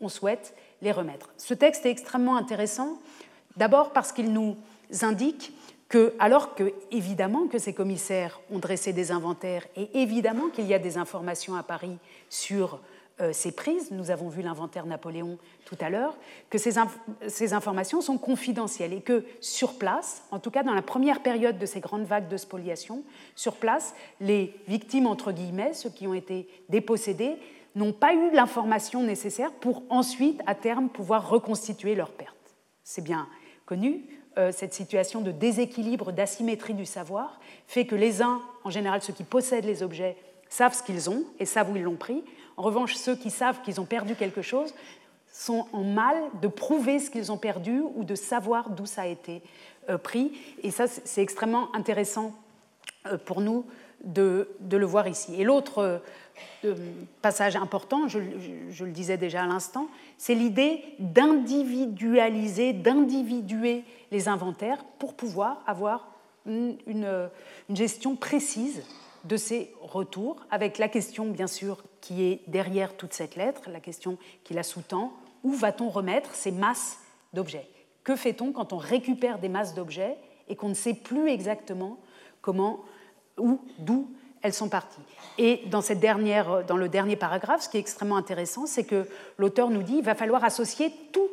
on souhaite les remettre. Ce texte est extrêmement intéressant, d'abord parce qu'il nous indique que, alors que, évidemment, que ces commissaires ont dressé des inventaires et évidemment qu'il y a des informations à Paris sur euh, ces prises, nous avons vu l'inventaire Napoléon tout à l'heure, que ces, ces, informations sont confidentielles et que sur place, en tout cas dans la première période de ces grandes vagues de spoliation, sur place, les victimes, entre guillemets, ceux qui ont été dépossédés, n'ont pas eu l'information nécessaire pour ensuite, à terme, pouvoir reconstituer leurs pertes. C'est bien connu, euh, cette situation de déséquilibre, d'asymétrie du savoir fait que les uns, en général ceux qui possèdent les objets, savent ce qu'ils ont et savent où ils l'ont pris, en revanche, ceux qui savent qu'ils ont perdu quelque chose sont en mal de prouver ce qu'ils ont perdu ou de savoir d'où ça a été euh, pris. Et ça, c'est extrêmement intéressant euh, pour nous de, le voir ici. Et l'autre euh, passage important, je, le disais déjà à l'instant, c'est l'idée d'individualiser, d'individuer les inventaires pour pouvoir avoir une gestion précise de ces retours, avec la question, bien sûr, qui est derrière toute cette lettre, la question qui la sous-tend, où va-t-on remettre ces masses d'objets? Que fait-on quand on récupère des masses d'objets et qu'on ne sait plus exactement comment, où, d'où elles sont parties Et dans, cette dernière, dans le dernier paragraphe, ce qui est extrêmement intéressant, c'est que l'auteur nous dit qu'il va falloir associer tous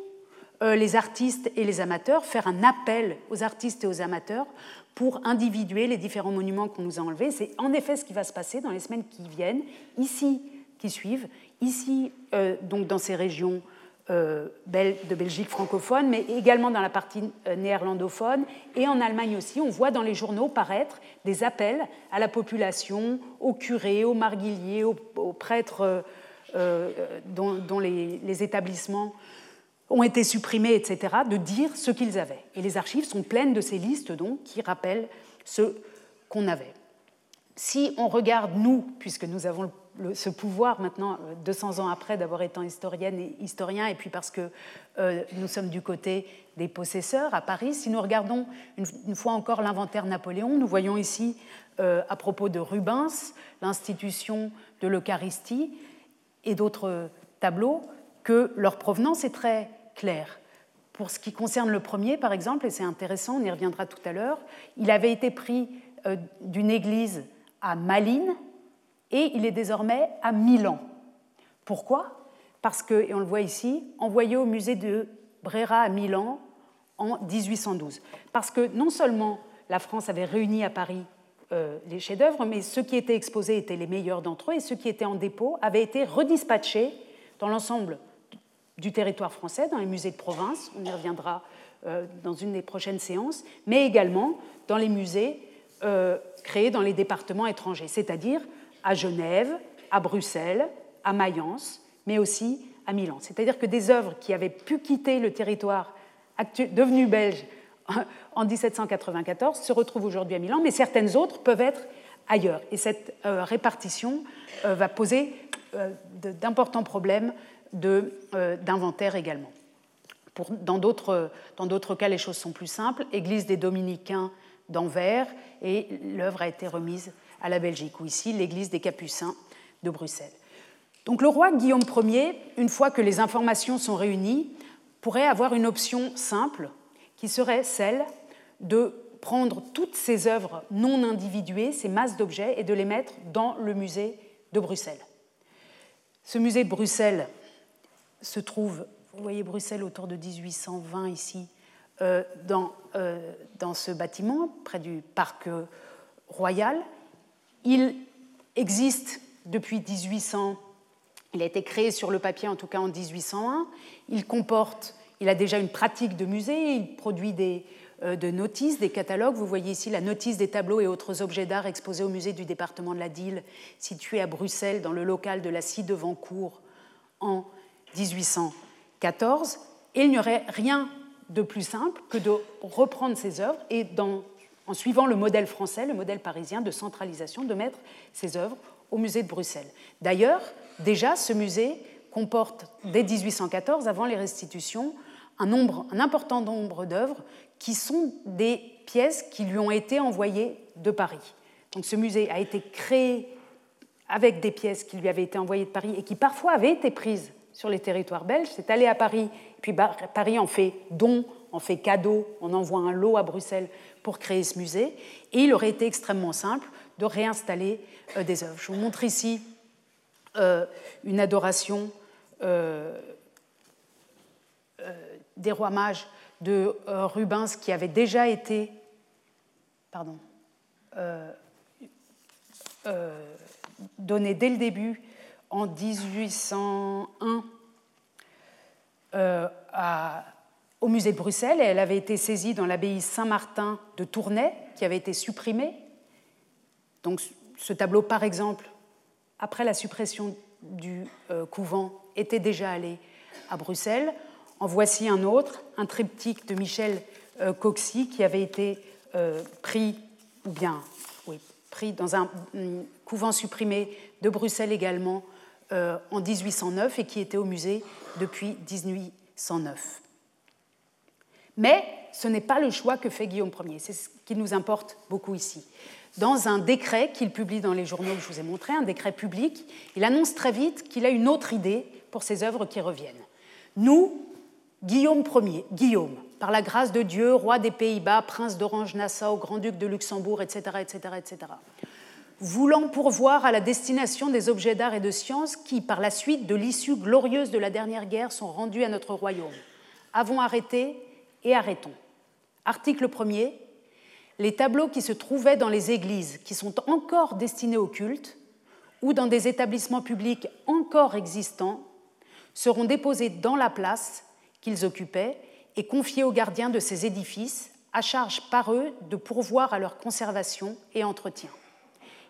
euh, les artistes et les amateurs, faire un appel aux artistes et aux amateurs pour individuer les différents monuments qu'on nous a enlevés. C'est en effet ce qui va se passer dans les semaines qui viennent, ici, qui suivent, ici, euh, donc dans ces régions de Belgique francophone, mais également dans la partie euh, néerlandophone et en Allemagne aussi. On voit dans les journaux paraître des appels à la population, aux curés, aux marguilliers, aux, prêtres dont, les, les établissements ont été supprimés, etc., de dire ce qu'ils avaient. Et les archives sont pleines de ces listes, donc, qui rappellent ce qu'on avait. Si on regarde, nous, puisque nous avons ce pouvoir maintenant, 200 euh, ans après, d'avoir été historienne et historien, et puis parce que euh, nous sommes du côté des possesseurs à Paris, si nous regardons une, fois encore l'inventaire Napoléon, nous voyons ici, euh, à propos de Rubens, l'institution de l'Eucharistie et d'autres tableaux, que leur provenance est très clair. Pour ce qui concerne le premier, par exemple, et c'est intéressant, on y reviendra tout à l'heure, il avait été pris d'une église à Malines et il est désormais à Milan. Pourquoi? Parce que, et on le voit ici, envoyé au musée de Brera à Milan en 1812. Parce que non seulement la France avait réuni à Paris euh, les chefs-d'œuvre, mais ceux qui étaient exposés étaient les meilleurs d'entre eux et ceux qui étaient en dépôt avaient été redispatchés dans l'ensemble du territoire français, dans les musées de province, on y reviendra euh, dans une des prochaines séances, mais également dans les musées euh, créés dans les départements étrangers, c'est-à-dire à Genève, à Bruxelles, à Mayence, mais aussi à Milan. C'est-à-dire que des œuvres qui avaient pu quitter le territoire devenu belge en 1794 se retrouvent aujourd'hui à Milan, mais certaines autres peuvent être ailleurs. Et cette euh, répartition va poser d'importants problèmes euh, d'inventaire également. Dans d'autres cas, les choses sont plus simples. Église des Dominicains d'Anvers et l'œuvre a été remise à la Belgique, ou ici l'église des Capucins de Bruxelles. Donc le roi Guillaume Ier, une fois que les informations sont réunies, pourrait avoir une option simple qui serait celle de prendre toutes ces œuvres non individuées, ces masses d'objets, et de les mettre dans le musée de Bruxelles. Ce musée de Bruxelles se trouve, vous voyez Bruxelles autour de 1820 ici, euh, dans, euh, dans ce bâtiment, près du parc euh, royal. Il existe depuis 1800, il a été créé sur le papier en tout cas en 1801. Il comporte, il a déjà une pratique de musée, il produit des, de notices, des catalogues. Vous voyez ici la notice des tableaux et autres objets d'art exposés au musée du département de la Dyle, situé à Bruxelles, dans le local de la Scie de Vancourt, en 1814, et il n'y aurait rien de plus simple que de reprendre ces œuvres et en suivant le modèle français, le modèle parisien de centralisation, de mettre ces œuvres au musée de Bruxelles. D'ailleurs, déjà, ce musée comporte, dès 1814, avant les restitutions, un, important nombre d'œuvres qui sont des pièces qui lui ont été envoyées de Paris. Donc ce musée a été créé avec des pièces qui lui avaient été envoyées de Paris et qui parfois avaient été prises sur les territoires belges, c'est aller à Paris, puis Paris en fait don, en fait cadeau, on envoie un lot à Bruxelles pour créer ce musée, et il aurait été extrêmement simple de réinstaller euh, des œuvres. Je vous montre ici une adoration des rois mages de Rubens qui avait déjà été pardon, donnée dès le début en 1801 au musée de Bruxelles et elle avait été saisie dans l'abbaye Saint-Martin de Tournai qui avait été supprimée. Donc ce tableau, par exemple, après la suppression du euh, couvent, était déjà allé à Bruxelles. En voici un autre, un triptyque de Michel euh, Coxy qui avait été euh, pris, ou bien oui, pris dans un, un, couvent supprimé de Bruxelles également en 1809 et qui était au musée depuis 1809. Mais ce n'est pas le choix que fait Guillaume Ier, c'est ce qui nous importe beaucoup ici. Dans un décret qu'il publie dans les journaux que je vous ai montré, un décret public, il annonce très vite qu'il a une autre idée pour ses œuvres qui reviennent. Nous, Guillaume Ier, Guillaume, par la grâce de Dieu, roi des Pays-Bas, prince d'Orange-Nassau, grand-duc de Luxembourg, etc., etc., etc., voulant pourvoir à la destination des objets d'art et de science qui, par la suite de l'issue glorieuse de la dernière guerre, sont rendus à notre royaume, avons arrêté et arrêtons. Article 1er. Les tableaux qui se trouvaient dans les églises qui sont encore destinés au culte ou dans des établissements publics encore existants seront déposés dans la place qu'ils occupaient et confiés aux gardiens de ces édifices, à charge par eux de pourvoir à leur conservation et entretien.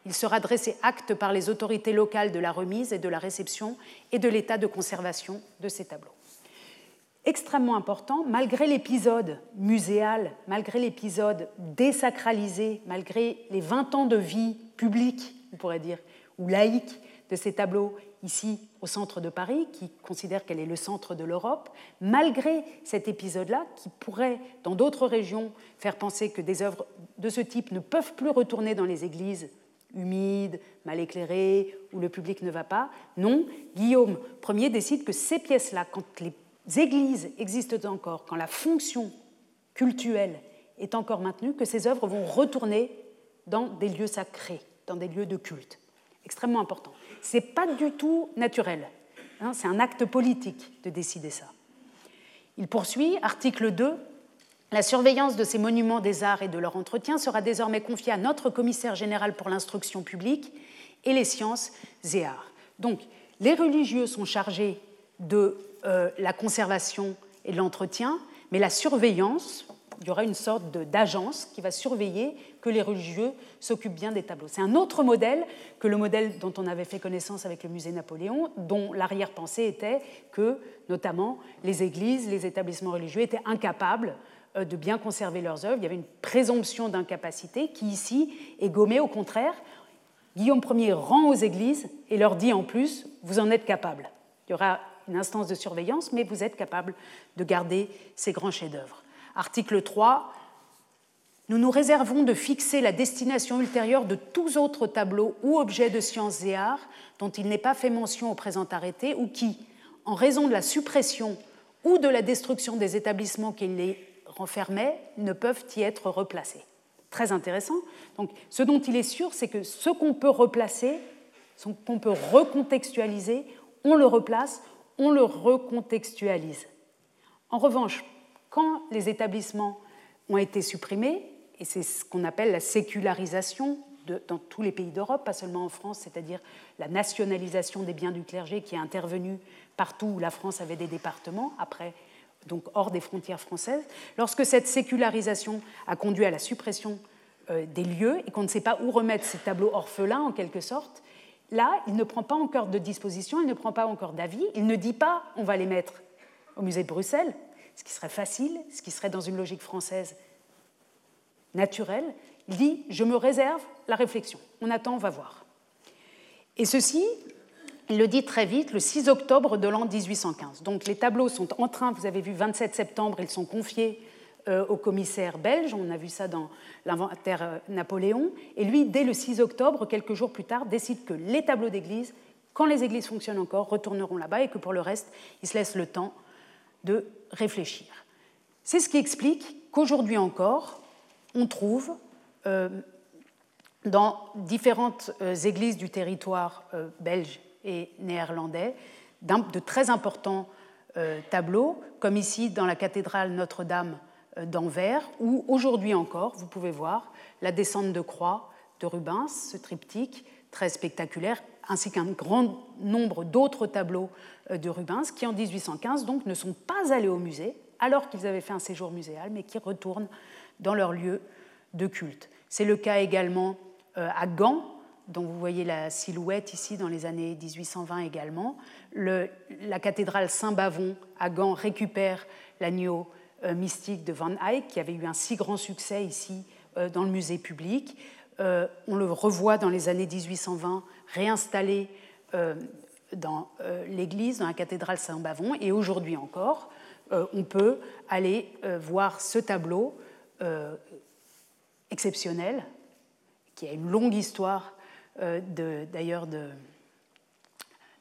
Il sera dressé acte par les autorités locales de la remise et de la réception et de l'état de conservation de ces tableaux extrêmement important, malgré l'épisode muséal, malgré l'épisode désacralisé, malgré les 20 ans de vie publique, on pourrait dire, ou laïque de ces tableaux ici au centre de Paris, qui considère qu'elle est le centre de l'Europe, malgré cet épisode-là, qui pourrait, dans d'autres régions, faire penser que des œuvres de ce type ne peuvent plus retourner dans les églises humides, mal éclairées, où le public ne va pas, non, Guillaume Ier décide que ces pièces-là, quand les églises existent encore, quand la fonction cultuelle est encore maintenue, que ces œuvres vont retourner dans des lieux sacrés, dans des lieux de culte. Extrêmement important. Ce n'est pas du tout naturel. Hein, c'est un acte politique de décider ça. Il poursuit, article 2, la surveillance de ces monuments des arts et de leur entretien sera désormais confiée à notre commissaire général pour l'instruction publique et les sciences et arts. Donc, les religieux sont chargés de euh, la conservation et l'entretien, mais la surveillance, il y aura une sorte d'agence qui va surveiller que les religieux s'occupent bien des tableaux. C'est un autre modèle que le modèle dont on avait fait connaissance avec le musée Napoléon, dont l'arrière-pensée était que, notamment, les églises, les établissements religieux étaient incapables euh, de bien conserver leurs œuvres. Il y avait une présomption d'incapacité qui, ici, est gommée. Au contraire, Guillaume Ier rend aux églises et leur dit en plus, vous en êtes capables. Il y aura une instance de surveillance, mais vous êtes capable de garder ces grands chefs-d'œuvre. Article 3. Nous nous réservons de fixer la destination ultérieure de tous autres tableaux ou objets de sciences et arts dont il n'est pas fait mention au présent arrêté ou qui, en raison de la suppression ou de la destruction des établissements qui les renfermaient, ne peuvent y être replacés. Très intéressant. Donc, ce dont il est sûr, c'est que ce qu'on peut replacer, ce qu'on peut recontextualiser, on le replace on le recontextualise. En revanche, quand les établissements ont été supprimés, et c'est ce qu'on appelle la sécularisation dans tous les pays d'Europe, pas seulement en France, c'est-à-dire la nationalisation des biens du clergé qui est intervenue partout où la France avait des départements, après, donc hors des frontières françaises, lorsque cette sécularisation a conduit à la suppression euh, des lieux et qu'on ne sait pas où remettre ces tableaux orphelins en quelque sorte, là, il ne prend pas encore de disposition, il ne prend pas encore d'avis, il ne dit pas on va les mettre au musée de Bruxelles, ce qui serait facile, ce qui serait dans une logique française naturelle. Il dit je me réserve la réflexion. On attend, on va voir. Et ceci, il le dit très vite, le 6 octobre de l'an 1815. Donc les tableaux sont en train, vous avez vu, 27 septembre, ils sont confiés au commissaire belge, on a vu ça dans l'inventaire euh, Napoléon, et lui, dès le 6 octobre, quelques jours plus tard, décide que les tableaux d'église, quand les églises fonctionnent encore, retourneront là-bas et que pour le reste, il se laisse le temps de réfléchir. C'est ce qui explique qu'aujourd'hui encore, on trouve euh, dans différentes églises du territoire belge et néerlandais, de très importants euh, tableaux, comme ici dans la cathédrale Notre-Dame euh, d'Anvers, où aujourd'hui encore, vous pouvez voir la descente de croix de Rubens, ce triptyque très spectaculaire, ainsi qu'un grand nombre d'autres tableaux euh, de Rubens qui, en 1815, donc, ne sont pas allés au musée, alors qu'ils avaient fait un séjour muséal, mais qui retournent dans leur lieu de culte. C'est le cas également à Gand, dont vous voyez la silhouette ici dans les années 1820 également. la cathédrale Saint-Bavon à Gand récupère l'agneau euh, mystique de Van Eyck, qui avait eu un si grand succès ici euh, dans le musée public. Euh, on le revoit dans les années 1820 réinstallé dans l'église, dans la cathédrale Saint-Bavon, et aujourd'hui encore, on peut aller voir ce tableau exceptionnel, qui a une longue histoire d'ailleurs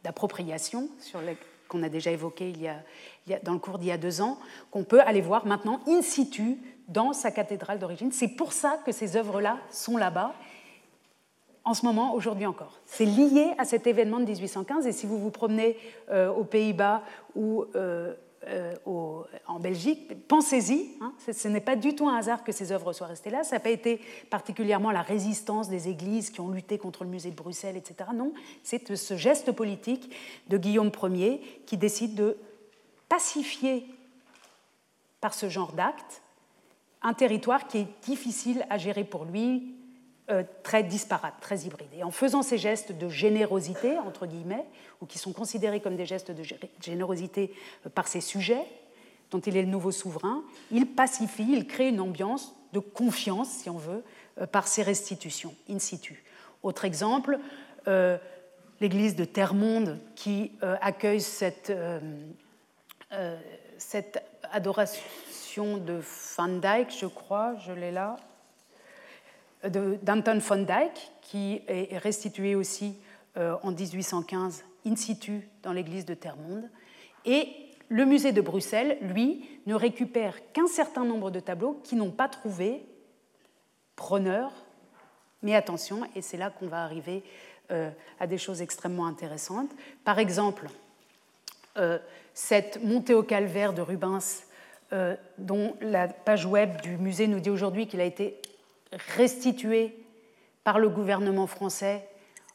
d'appropriation sur qu'on a déjà évoqué il y a, dans le cours d'il y a deux ans, qu'on peut aller voir maintenant in situ dans sa cathédrale d'origine. C'est pour ça que ces œuvres-là sont là-bas, en ce moment, aujourd'hui encore. C'est lié à cet événement de 1815, et si vous vous promenez euh, aux Pays-Bas ou euh, euh, en Belgique, pensez-y, hein, ce, n'est pas du tout un hasard que ces œuvres soient restées là, ça n'a pas été particulièrement la résistance des églises qui ont lutté contre le musée de Bruxelles, etc. Non, c'est ce geste politique de Guillaume Ier qui décide de pacifier par ce genre d'acte un territoire qui est difficile à gérer pour lui, euh, très disparate, très hybride. Et en faisant ces gestes de générosité, entre guillemets, ou qui sont considérés comme des gestes de générosité euh, par ses sujets, dont il est le nouveau souverain, il pacifie, il crée une ambiance de confiance, si on veut, euh, par ses restitutions in situ. Autre exemple, l'église de Termonde qui accueille cette cette adoration de Van Dyck, je crois, je l'ai là, d'Anton Van Dyck, qui est restitué aussi euh, en 1815 in situ dans l'église de Termonde. Et le musée de Bruxelles, lui, ne récupère qu'un certain nombre de tableaux qui n'ont pas trouvé preneur. Mais attention, et c'est là qu'on va arriver euh, à des choses extrêmement intéressantes. Par exemple, cette montée au calvaire de Rubens, euh, dont la page web du musée nous dit aujourd'hui qu'il a été restitué par le gouvernement français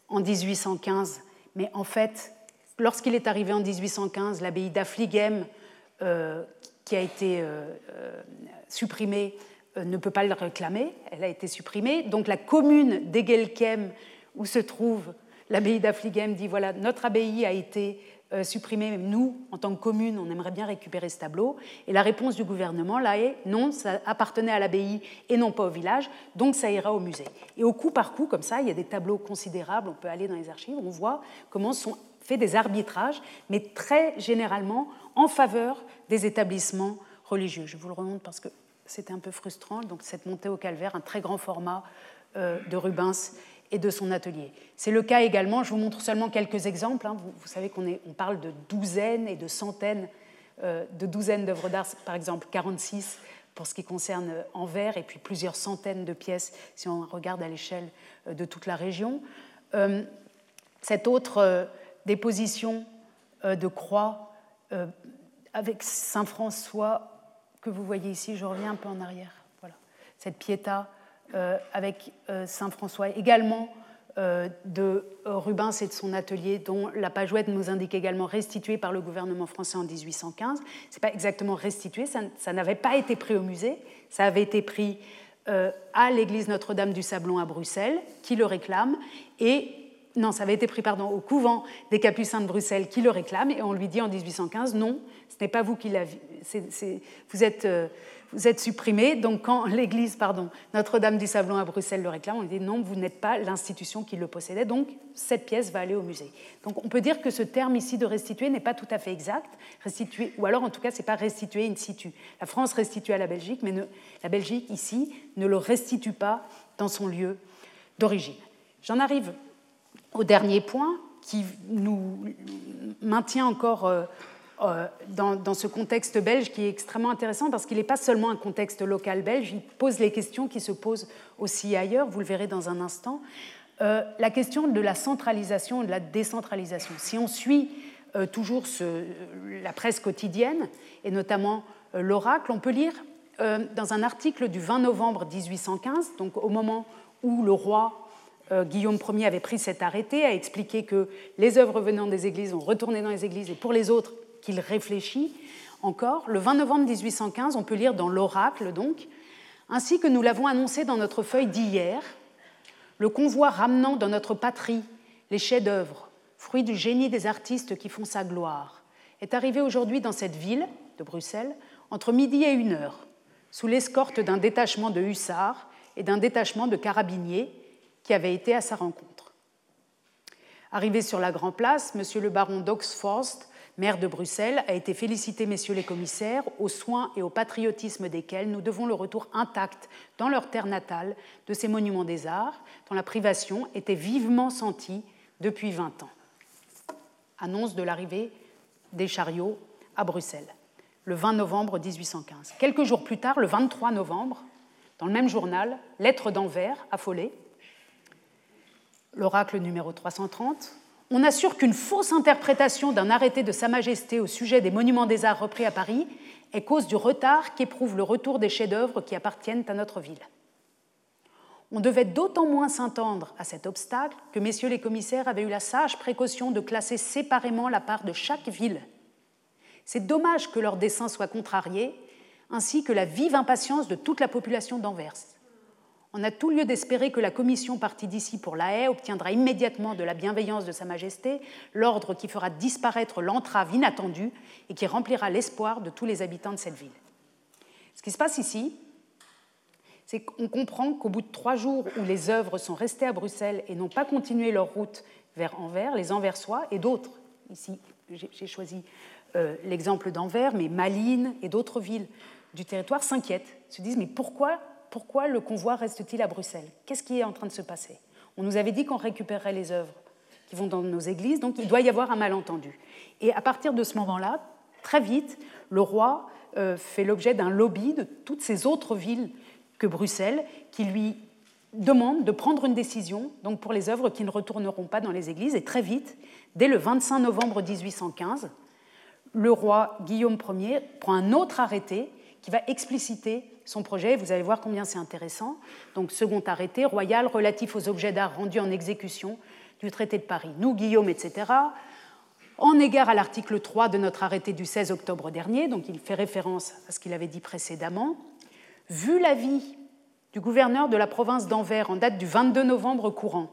en 1815. Mais en fait, lorsqu'il est arrivé en 1815, l'abbaye d'Affligem, euh, qui a été euh, supprimée, ne peut pas le réclamer. Elle a été supprimée. Donc la commune d'Egelkem, où se trouve l'abbaye d'Affligem, dit voilà, notre abbaye a été euh, supprimer, nous, en tant que commune, on aimerait bien récupérer ce tableau. Et la réponse du gouvernement, là, est non, ça appartenait à l'abbaye et non pas au village, donc ça ira au musée. Et au coup par coup, comme ça, il y a des tableaux considérables, on peut aller dans les archives, on voit comment sont faits des arbitrages, mais très généralement en faveur des établissements religieux. Je vous le remonte parce que c'était un peu frustrant, donc cette montée au calvaire, un très grand format euh, de Rubens et de son atelier. C'est le cas également, je vous montre seulement quelques exemples, hein. vous, savez qu'on on parle de douzaines et de centaines euh, de douzaines d'œuvres d'art, par exemple 46 pour ce qui concerne euh, Anvers, et puis plusieurs centaines de pièces si on regarde à l'échelle euh, de toute la région. cette autre déposition de croix avec Saint François que vous voyez ici, je reviens un peu en arrière, voilà, cette Pietà avec euh, Saint François, également euh, de Rubens et de son atelier, dont la page web nous indique également restitué par le gouvernement français en 1815. Ce n'est pas exactement restitué, ça n'avait pas été pris au musée, ça avait été pris à l'église Notre-Dame du Sablon à Bruxelles, qui le réclame, et non, ça avait été pris pardon, au couvent des Capucins de Bruxelles qui le réclame, et on lui dit en 1815 non, ce n'est pas vous qui l'avez. Vous êtes vous êtes supprimé. Donc quand l'Église, pardon, Notre-Dame du Sablon à Bruxelles le réclame, on dit non, vous n'êtes pas l'institution qui le possédait, donc cette pièce va aller au musée. Donc on peut dire que ce terme ici de restituer n'est pas tout à fait exact, restituer, ou alors en tout cas c'est pas restituer in situ. La France restitue à la Belgique, mais la Belgique ici ne le restitue pas dans son lieu d'origine. J'en arrive au dernier point qui nous maintient encore euh, dans, ce contexte belge qui est extrêmement intéressant parce qu'il n'est pas seulement un contexte local belge, il pose les questions qui se posent aussi ailleurs, vous le verrez dans un instant. euh, la question de la centralisation de la décentralisation. Si on suit euh, toujours la presse quotidienne, et notamment l'Oracle, on peut lire dans un article du 20 novembre 1815, donc au moment où le roi Guillaume Ier avait pris cet arrêté, a expliqué que les œuvres venant des églises ont retourné dans les églises, et pour les autres, qu'il réfléchit encore. Le 20 novembre 1815, on peut lire dans l'Oracle, donc, ainsi que nous l'avons annoncé dans notre feuille d'hier, le convoi ramenant dans notre patrie les chefs-d'œuvre, fruits du génie des artistes qui font sa gloire, est arrivé aujourd'hui dans cette ville de Bruxelles entre midi et une heure, sous l'escorte d'un détachement de hussards et d'un détachement de carabiniers qui avaient été à sa rencontre. Arrivé sur la Grand Place, M. le baron d'Oxforst maire de Bruxelles, a été félicité, messieurs les commissaires, aux soins et au patriotisme desquels nous devons le retour intact dans leur terre natale de ces monuments des arts, dont la privation était vivement sentie depuis 20 ans. Annonce de l'arrivée des chariots à Bruxelles, le 20 novembre 1815. Quelques jours plus tard, le 23 novembre, dans le même journal, Lettre d'Anvers, affolée, l'oracle numéro 330, on assure qu'une fausse interprétation d'un arrêté de Sa Majesté au sujet des monuments des arts repris à Paris est cause du retard qu'éprouve le retour des chefs-d'œuvre qui appartiennent à notre ville. On devait d'autant moins s'entendre à cet obstacle que messieurs les commissaires avaient eu la sage précaution de classer séparément la part de chaque ville. C'est dommage que leur dessein soit contrarié, ainsi que la vive impatience de toute la population d'Anvers on a tout lieu d'espérer que la commission partie d'ici pour la haie obtiendra immédiatement de la bienveillance de Sa Majesté l'ordre qui fera disparaître l'entrave inattendue et qui remplira l'espoir de tous les habitants de cette ville. Ce qui se passe ici, c'est qu'on comprend qu'au bout de trois jours où les œuvres sont restées à Bruxelles et n'ont pas continué leur route vers Anvers, les Anversois et d'autres, ici j'ai choisi euh, l'exemple d'Anvers, mais Malines et d'autres villes du territoire s'inquiètent, se disent mais pourquoi pourquoi le convoi reste-t-il à Bruxelles? Qu'est-ce qui est en train de se passer? On nous avait dit qu'on récupérerait les œuvres qui vont dans nos églises, donc il doit y avoir un malentendu. Et à partir de ce moment-là, très vite, le roi euh, fait l'objet d'un lobby de toutes ces autres villes que Bruxelles qui lui demandent de prendre une décision donc pour les œuvres qui ne retourneront pas dans les églises. Et très vite, dès le 25 novembre 1815, le roi Guillaume Ier prend un autre arrêté qui va expliciter son projet. Vous allez voir combien c'est intéressant. Donc, second arrêté royal relatif aux objets d'art rendus en exécution du traité de Paris. Nous, Guillaume, etc. En égard à l'article 3 de notre arrêté du 16 octobre dernier, donc il fait référence à ce qu'il avait dit précédemment, vu l'avis du gouverneur de la province d'Anvers en date du 22 novembre courant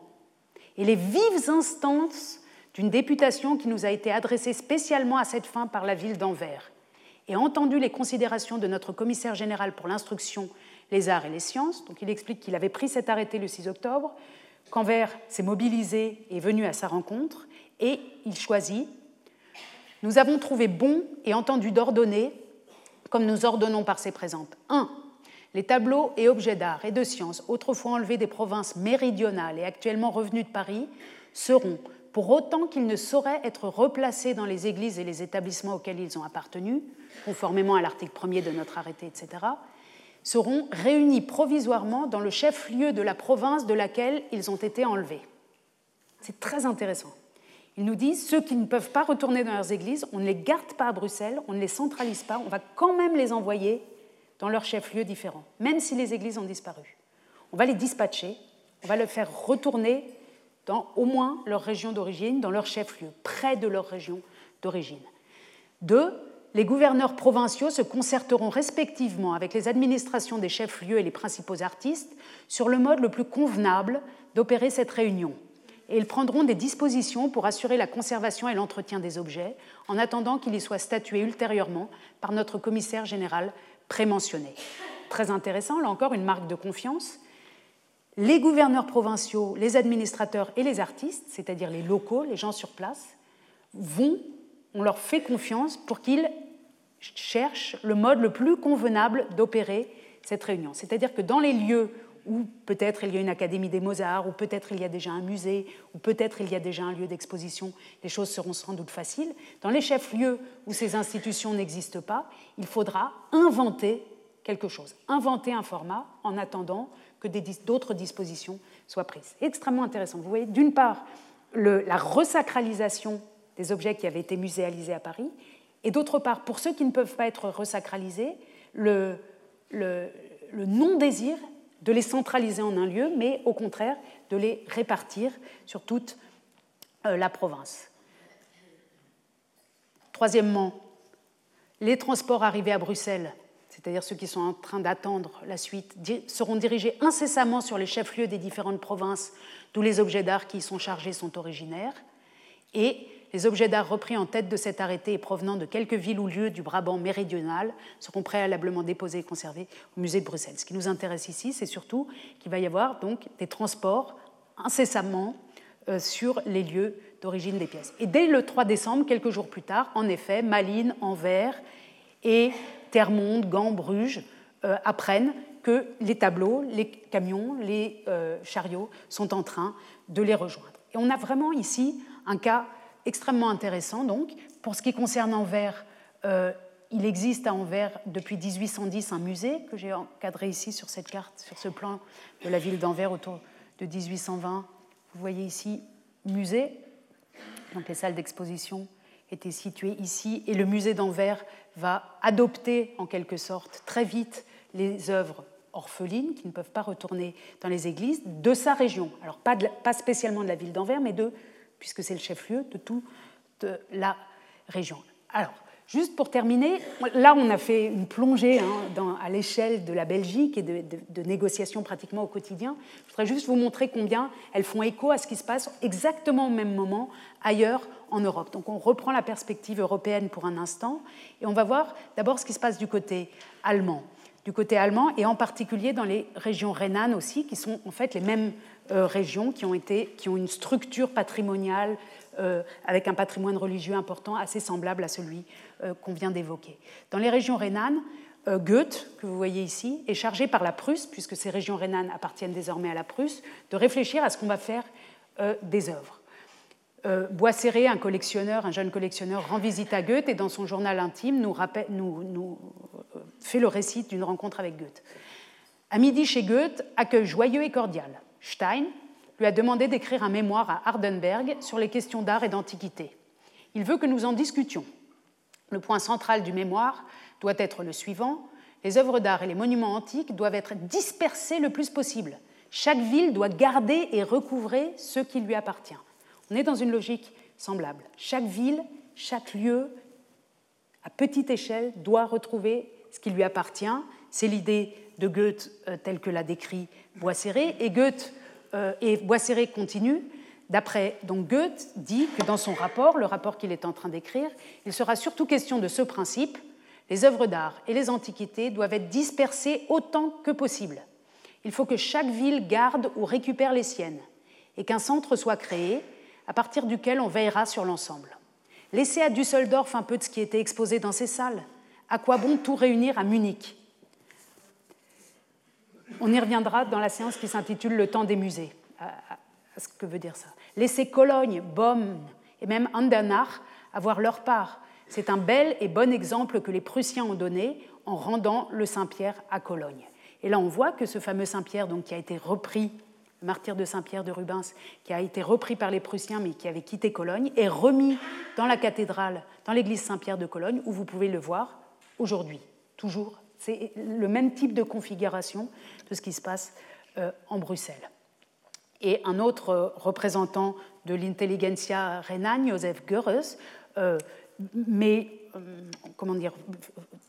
et les vives instances d'une députation qui nous a été adressée spécialement à cette fin par la ville d'Anvers, et entendu les considérations de notre commissaire général pour l'instruction, les arts et les sciences, donc il explique qu'il avait pris cet arrêté le 6 octobre, qu'Anvers s'est mobilisé et est venu à sa rencontre, et il choisit Nous avons trouvé bon et entendu d'ordonner, comme nous ordonnons par ces présentes, 1. Les tableaux et objets d'art et de sciences, autrefois enlevés des provinces méridionales et actuellement revenus de Paris, seront, pour autant qu'ils ne sauraient être replacés dans les églises et les établissements auxquels ils ont appartenu, conformément à l'article 1er de notre arrêté, etc., seront réunis provisoirement dans le chef-lieu de la province de laquelle ils ont été enlevés. C'est très intéressant. Ils nous disent, ceux qui ne peuvent pas retourner dans leurs églises, on ne les garde pas à Bruxelles, on ne les centralise pas, on va quand même les envoyer dans leurs chefs-lieux différents, même si les églises ont disparu. On va les dispatcher, on va les faire retourner dans au moins leur région d'origine, dans leur chef-lieu, près de leur région d'origine. Deux, les gouverneurs provinciaux se concerteront respectivement avec les administrations des chefs-lieux et les principaux artistes sur le mode le plus convenable d'opérer cette réunion. Et ils prendront des dispositions pour assurer la conservation et l'entretien des objets, en attendant qu'il y soit statué ultérieurement par notre commissaire général prémentionné. Très intéressant, là encore, une marque de confiance. Les gouverneurs provinciaux, les administrateurs et les artistes, c'est-à-dire les locaux, les gens sur place, vont on leur fait confiance pour qu'ils cherchent le mode le plus convenable d'opérer cette réunion. C'est-à-dire que dans les lieux où peut-être il y a une académie des beaux-arts, ou peut-être il y a déjà un musée, ou peut-être il y a déjà un lieu d'exposition, les choses seront sans doute faciles. Dans les chefs-lieux où ces institutions n'existent pas, il faudra inventer quelque chose, inventer un format en attendant que d'autres dispositions soient prises. Extrêmement intéressant. Vous voyez, d'une part, la resacralisation des objets qui avaient été muséalisés à Paris, et d'autre part, pour ceux qui ne peuvent pas être resacralisés, le, le, non-désir de les centraliser en un lieu, mais au contraire de les répartir sur toute euh, la province. Troisièmement, les transports arrivés à Bruxelles, c'est-à-dire ceux qui sont en train d'attendre la suite, seront dirigés incessamment sur les chefs-lieux des différentes provinces d'où les objets d'art qui y sont chargés sont originaires. Et les objets d'art repris en tête de cet arrêté et provenant de quelques villes ou lieux du Brabant méridional seront préalablement déposés et conservés au musée de Bruxelles. Ce qui nous intéresse ici, c'est surtout qu'il va y avoir donc des transports incessamment euh, sur les lieux d'origine des pièces. Et dès le 3 décembre, quelques jours plus tard, en effet, Malines, Anvers et Termonde, Gand, Bruges euh, apprennent que les tableaux, les camions, les euh, chariots sont en train de les rejoindre. Et on a vraiment ici un cas extrêmement intéressant. Donc, pour ce qui concerne Anvers, euh, il existe à Anvers depuis 1810 un musée que j'ai encadré ici sur cette carte, sur ce plan de la ville d'Anvers autour de 1820. Vous voyez ici musée. Donc les salles d'exposition étaient situées ici et le musée d'Anvers va adopter en quelque sorte très vite les œuvres orphelines qui ne peuvent pas retourner dans les églises de sa région. Alors pas, pas spécialement de la ville d'Anvers, mais de puisque c'est le chef-lieu de toute la région. Alors, juste pour terminer, là on a fait une plongée hein, à l'échelle de la Belgique et de, de, négociations pratiquement au quotidien. Je voudrais juste vous montrer combien elles font écho à ce qui se passe exactement au même moment ailleurs en Europe. Donc on reprend la perspective européenne pour un instant et on va voir d'abord ce qui se passe du côté allemand du côté allemand et en particulier dans les régions rhénanes aussi, qui sont en fait les mêmes régions qui ont, été, qui ont une structure patrimoniale euh, avec un patrimoine religieux important assez semblable à celui euh, qu'on vient d'évoquer. Dans les régions rhénanes, Goethe, que vous voyez ici, est chargé par la Prusse, puisque ces régions rhénanes appartiennent désormais à la Prusse, de réfléchir à ce qu'on va faire des œuvres. Boisseré, un collectionneur, un jeune collectionneur, rend visite à Goethe et dans son journal intime nous fait le récit d'une rencontre avec Goethe. À midi chez Goethe, accueil joyeux et cordial. Stein lui a demandé d'écrire un mémoire à Hardenberg sur les questions d'art et d'antiquité. Il veut que nous en discutions. Le point central du mémoire doit être le suivant. Les œuvres d'art et les monuments antiques doivent être dispersés le plus possible. Chaque ville doit garder et recouvrer ce qui lui appartient. On est dans une logique semblable. Chaque ville, chaque lieu, à petite échelle, doit retrouver ce qui lui appartient. C'est l'idée de Goethe euh, telle que l'a décrit Boisséré. Et Goethe euh, et continue. D'après donc Goethe dit que dans son rapport, le rapport qu'il est en train d'écrire, il sera surtout question de ce principe les œuvres d'art et les antiquités doivent être dispersées autant que possible. Il faut que chaque ville garde ou récupère les siennes et qu'un centre soit créé à partir duquel on veillera sur l'ensemble. Laissez à Düsseldorf un peu de ce qui était exposé dans ces salles. À quoi bon tout réunir à Munich? On y reviendra dans la séance qui s'intitule Le temps des musées, à, ce que veut dire ça. Laissez Cologne, Bonn et même Andernach avoir leur part. C'est un bel et bon exemple que les Prussiens ont donné en rendant le Saint-Pierre à Cologne. Et là, on voit que ce fameux Saint-Pierre, donc, qui a été repris, le martyr de Saint-Pierre de Rubens, qui a été repris par les Prussiens mais qui avait quitté Cologne, est remis dans la cathédrale, dans l'église Saint-Pierre de Cologne, où vous pouvez le voir aujourd'hui, toujours. C'est le même type de configuration de ce qui se passe euh, en Bruxelles. Et un autre euh, représentant de l'intelligentsia rhénane, Joseph Goeres, euh, mais comment dire,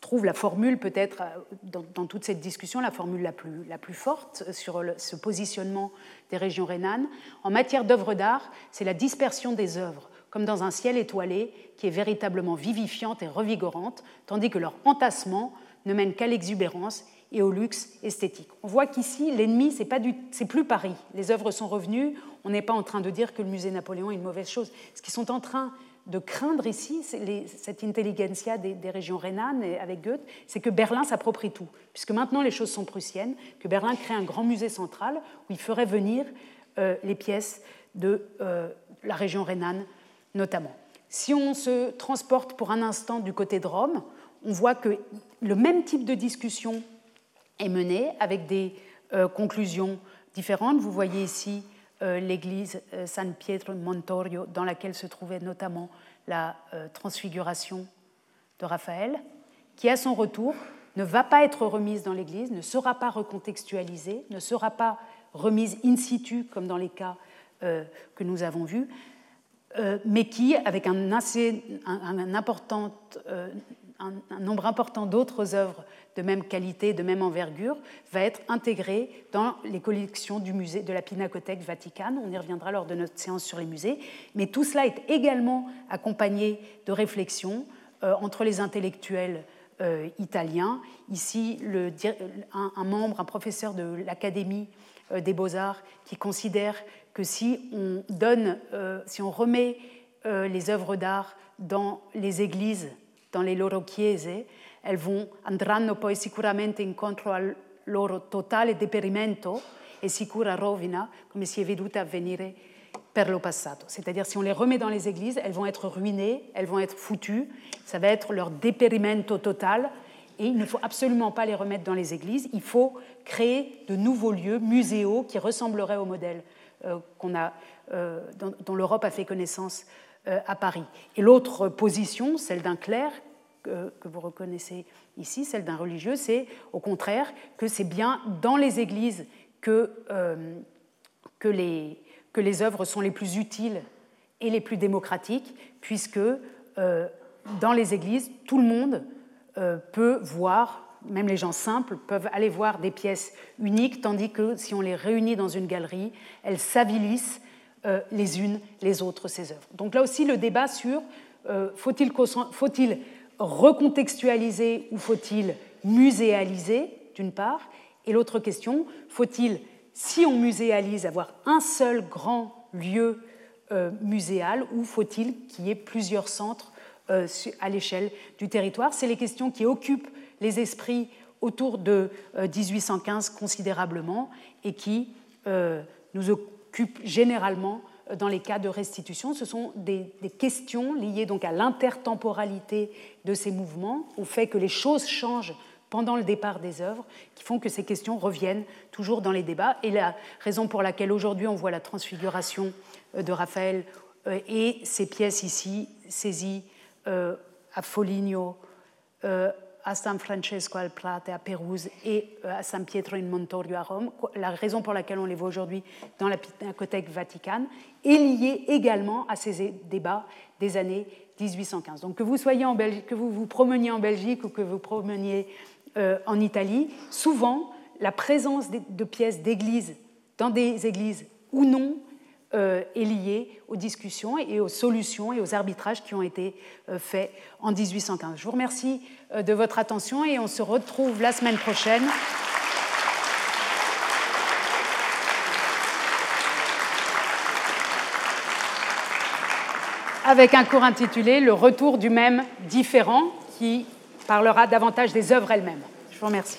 trouve la formule peut-être dans, toute cette discussion, la formule la plus, la plus forte sur ce positionnement des régions rhénanes. En matière d'œuvres d'art, c'est la dispersion des œuvres comme dans un ciel étoilé qui est véritablement vivifiante et revigorante, tandis que leur entassement ne mène qu'à l'exubérance et au luxe esthétique. On voit qu'ici, l'ennemi, pas c'est plus Paris. Les œuvres sont revenues. On n'est pas en train de dire que le musée Napoléon est une mauvaise chose. Ce qu'ils sont en train de craindre ici, cette intelligentsia des, régions rhénanes avec Goethe, c'est que Berlin s'approprie tout, puisque maintenant les choses sont prussiennes, que Berlin crée un grand musée central où il ferait venir euh, les pièces de euh, la région rhénane notamment. Si on se transporte pour un instant du côté de Rome, on voit que le même type de discussion est mené avec des conclusions différentes. Vous voyez ici l'église San Pietro Montorio, dans laquelle se trouvait notamment la transfiguration de Raphaël, qui à son retour ne va pas être remise dans l'Église, ne sera pas recontextualisée, ne sera pas remise in situ comme dans les cas euh, que nous avons vus, euh, mais qui, avec un, assez, un, important, euh, un, nombre important d'autres œuvres de même qualité, de même envergure, va être intégré dans les collections du musée de la Pinacothèque Vaticane. On y reviendra lors de notre séance sur les musées. Mais tout cela est également accompagné de réflexions entre les intellectuels euh, italien. Ici, un, membre, un professeur de l'Académie euh, des beaux-arts qui considère que si on donne, euh, si on remet les œuvres d'art dans les églises, dans les loro chiese, elles vont andranno poi sicuramente incontro al loro totale deperimento e sicura rovina, come si è veduta avvenire per lo passato. C'est-à-dire, si on les remet dans les églises, elles vont être ruinées, elles vont être foutues, ça va être leur dépérimento total, et il ne faut absolument pas les remettre dans les églises, il faut créer de nouveaux lieux muséaux qui ressembleraient au modèle euh, qu'on a, euh, dont, l'Europe a fait connaissance à Paris. Et l'autre position, celle d'un clerc, que vous reconnaissez ici, celle d'un religieux, c'est au contraire que c'est bien dans les églises que, que les que les œuvres sont les plus utiles et les plus démocratiques, puisque euh, dans les églises, tout le monde euh, peut voir, même les gens simples peuvent aller voir des pièces uniques, tandis que si on les réunit dans une galerie, elles s'avilissent euh, les unes les autres, ces œuvres. Donc là aussi, le débat sur faut-il faut recontextualiser ou faut-il muséaliser, d'une part, et l'autre question, faut-il si on muséalise, avoir un seul grand lieu euh, muséal ou faut-il qu'il y ait plusieurs centres euh, à l'échelle du territoire? C'est les questions qui occupent les esprits autour de 1815 euh, considérablement et qui nous occupent généralement dans les cas de restitution. Ce sont des, des questions liées donc à l'intertemporalité de ces mouvements, au fait que les choses changent pendant le départ des œuvres qui font que ces questions reviennent toujours dans les débats. Et la raison pour laquelle aujourd'hui on voit la transfiguration euh, de Raphaël euh, et ces pièces ici saisies euh, à Foligno, à San Francesco al Prate, à Pérouse et à San Pietro in Montorio à Rome, la raison pour laquelle on les voit aujourd'hui dans la Pinacothèque Vaticane, est liée également à ces débats des années 1815. Donc que vous soyez en Belgique, que vous vous promeniez en Belgique ou que vous promeniez euh, en Italie, souvent la présence de pièces d'église dans des églises ou non euh, est liée aux discussions et aux solutions et aux arbitrages qui ont été euh, faits en 1815. Je vous remercie de votre attention et on se retrouve la semaine prochaine. avec un cours intitulé Le retour du même différent qui parlera davantage des œuvres elles-mêmes. Je vous remercie.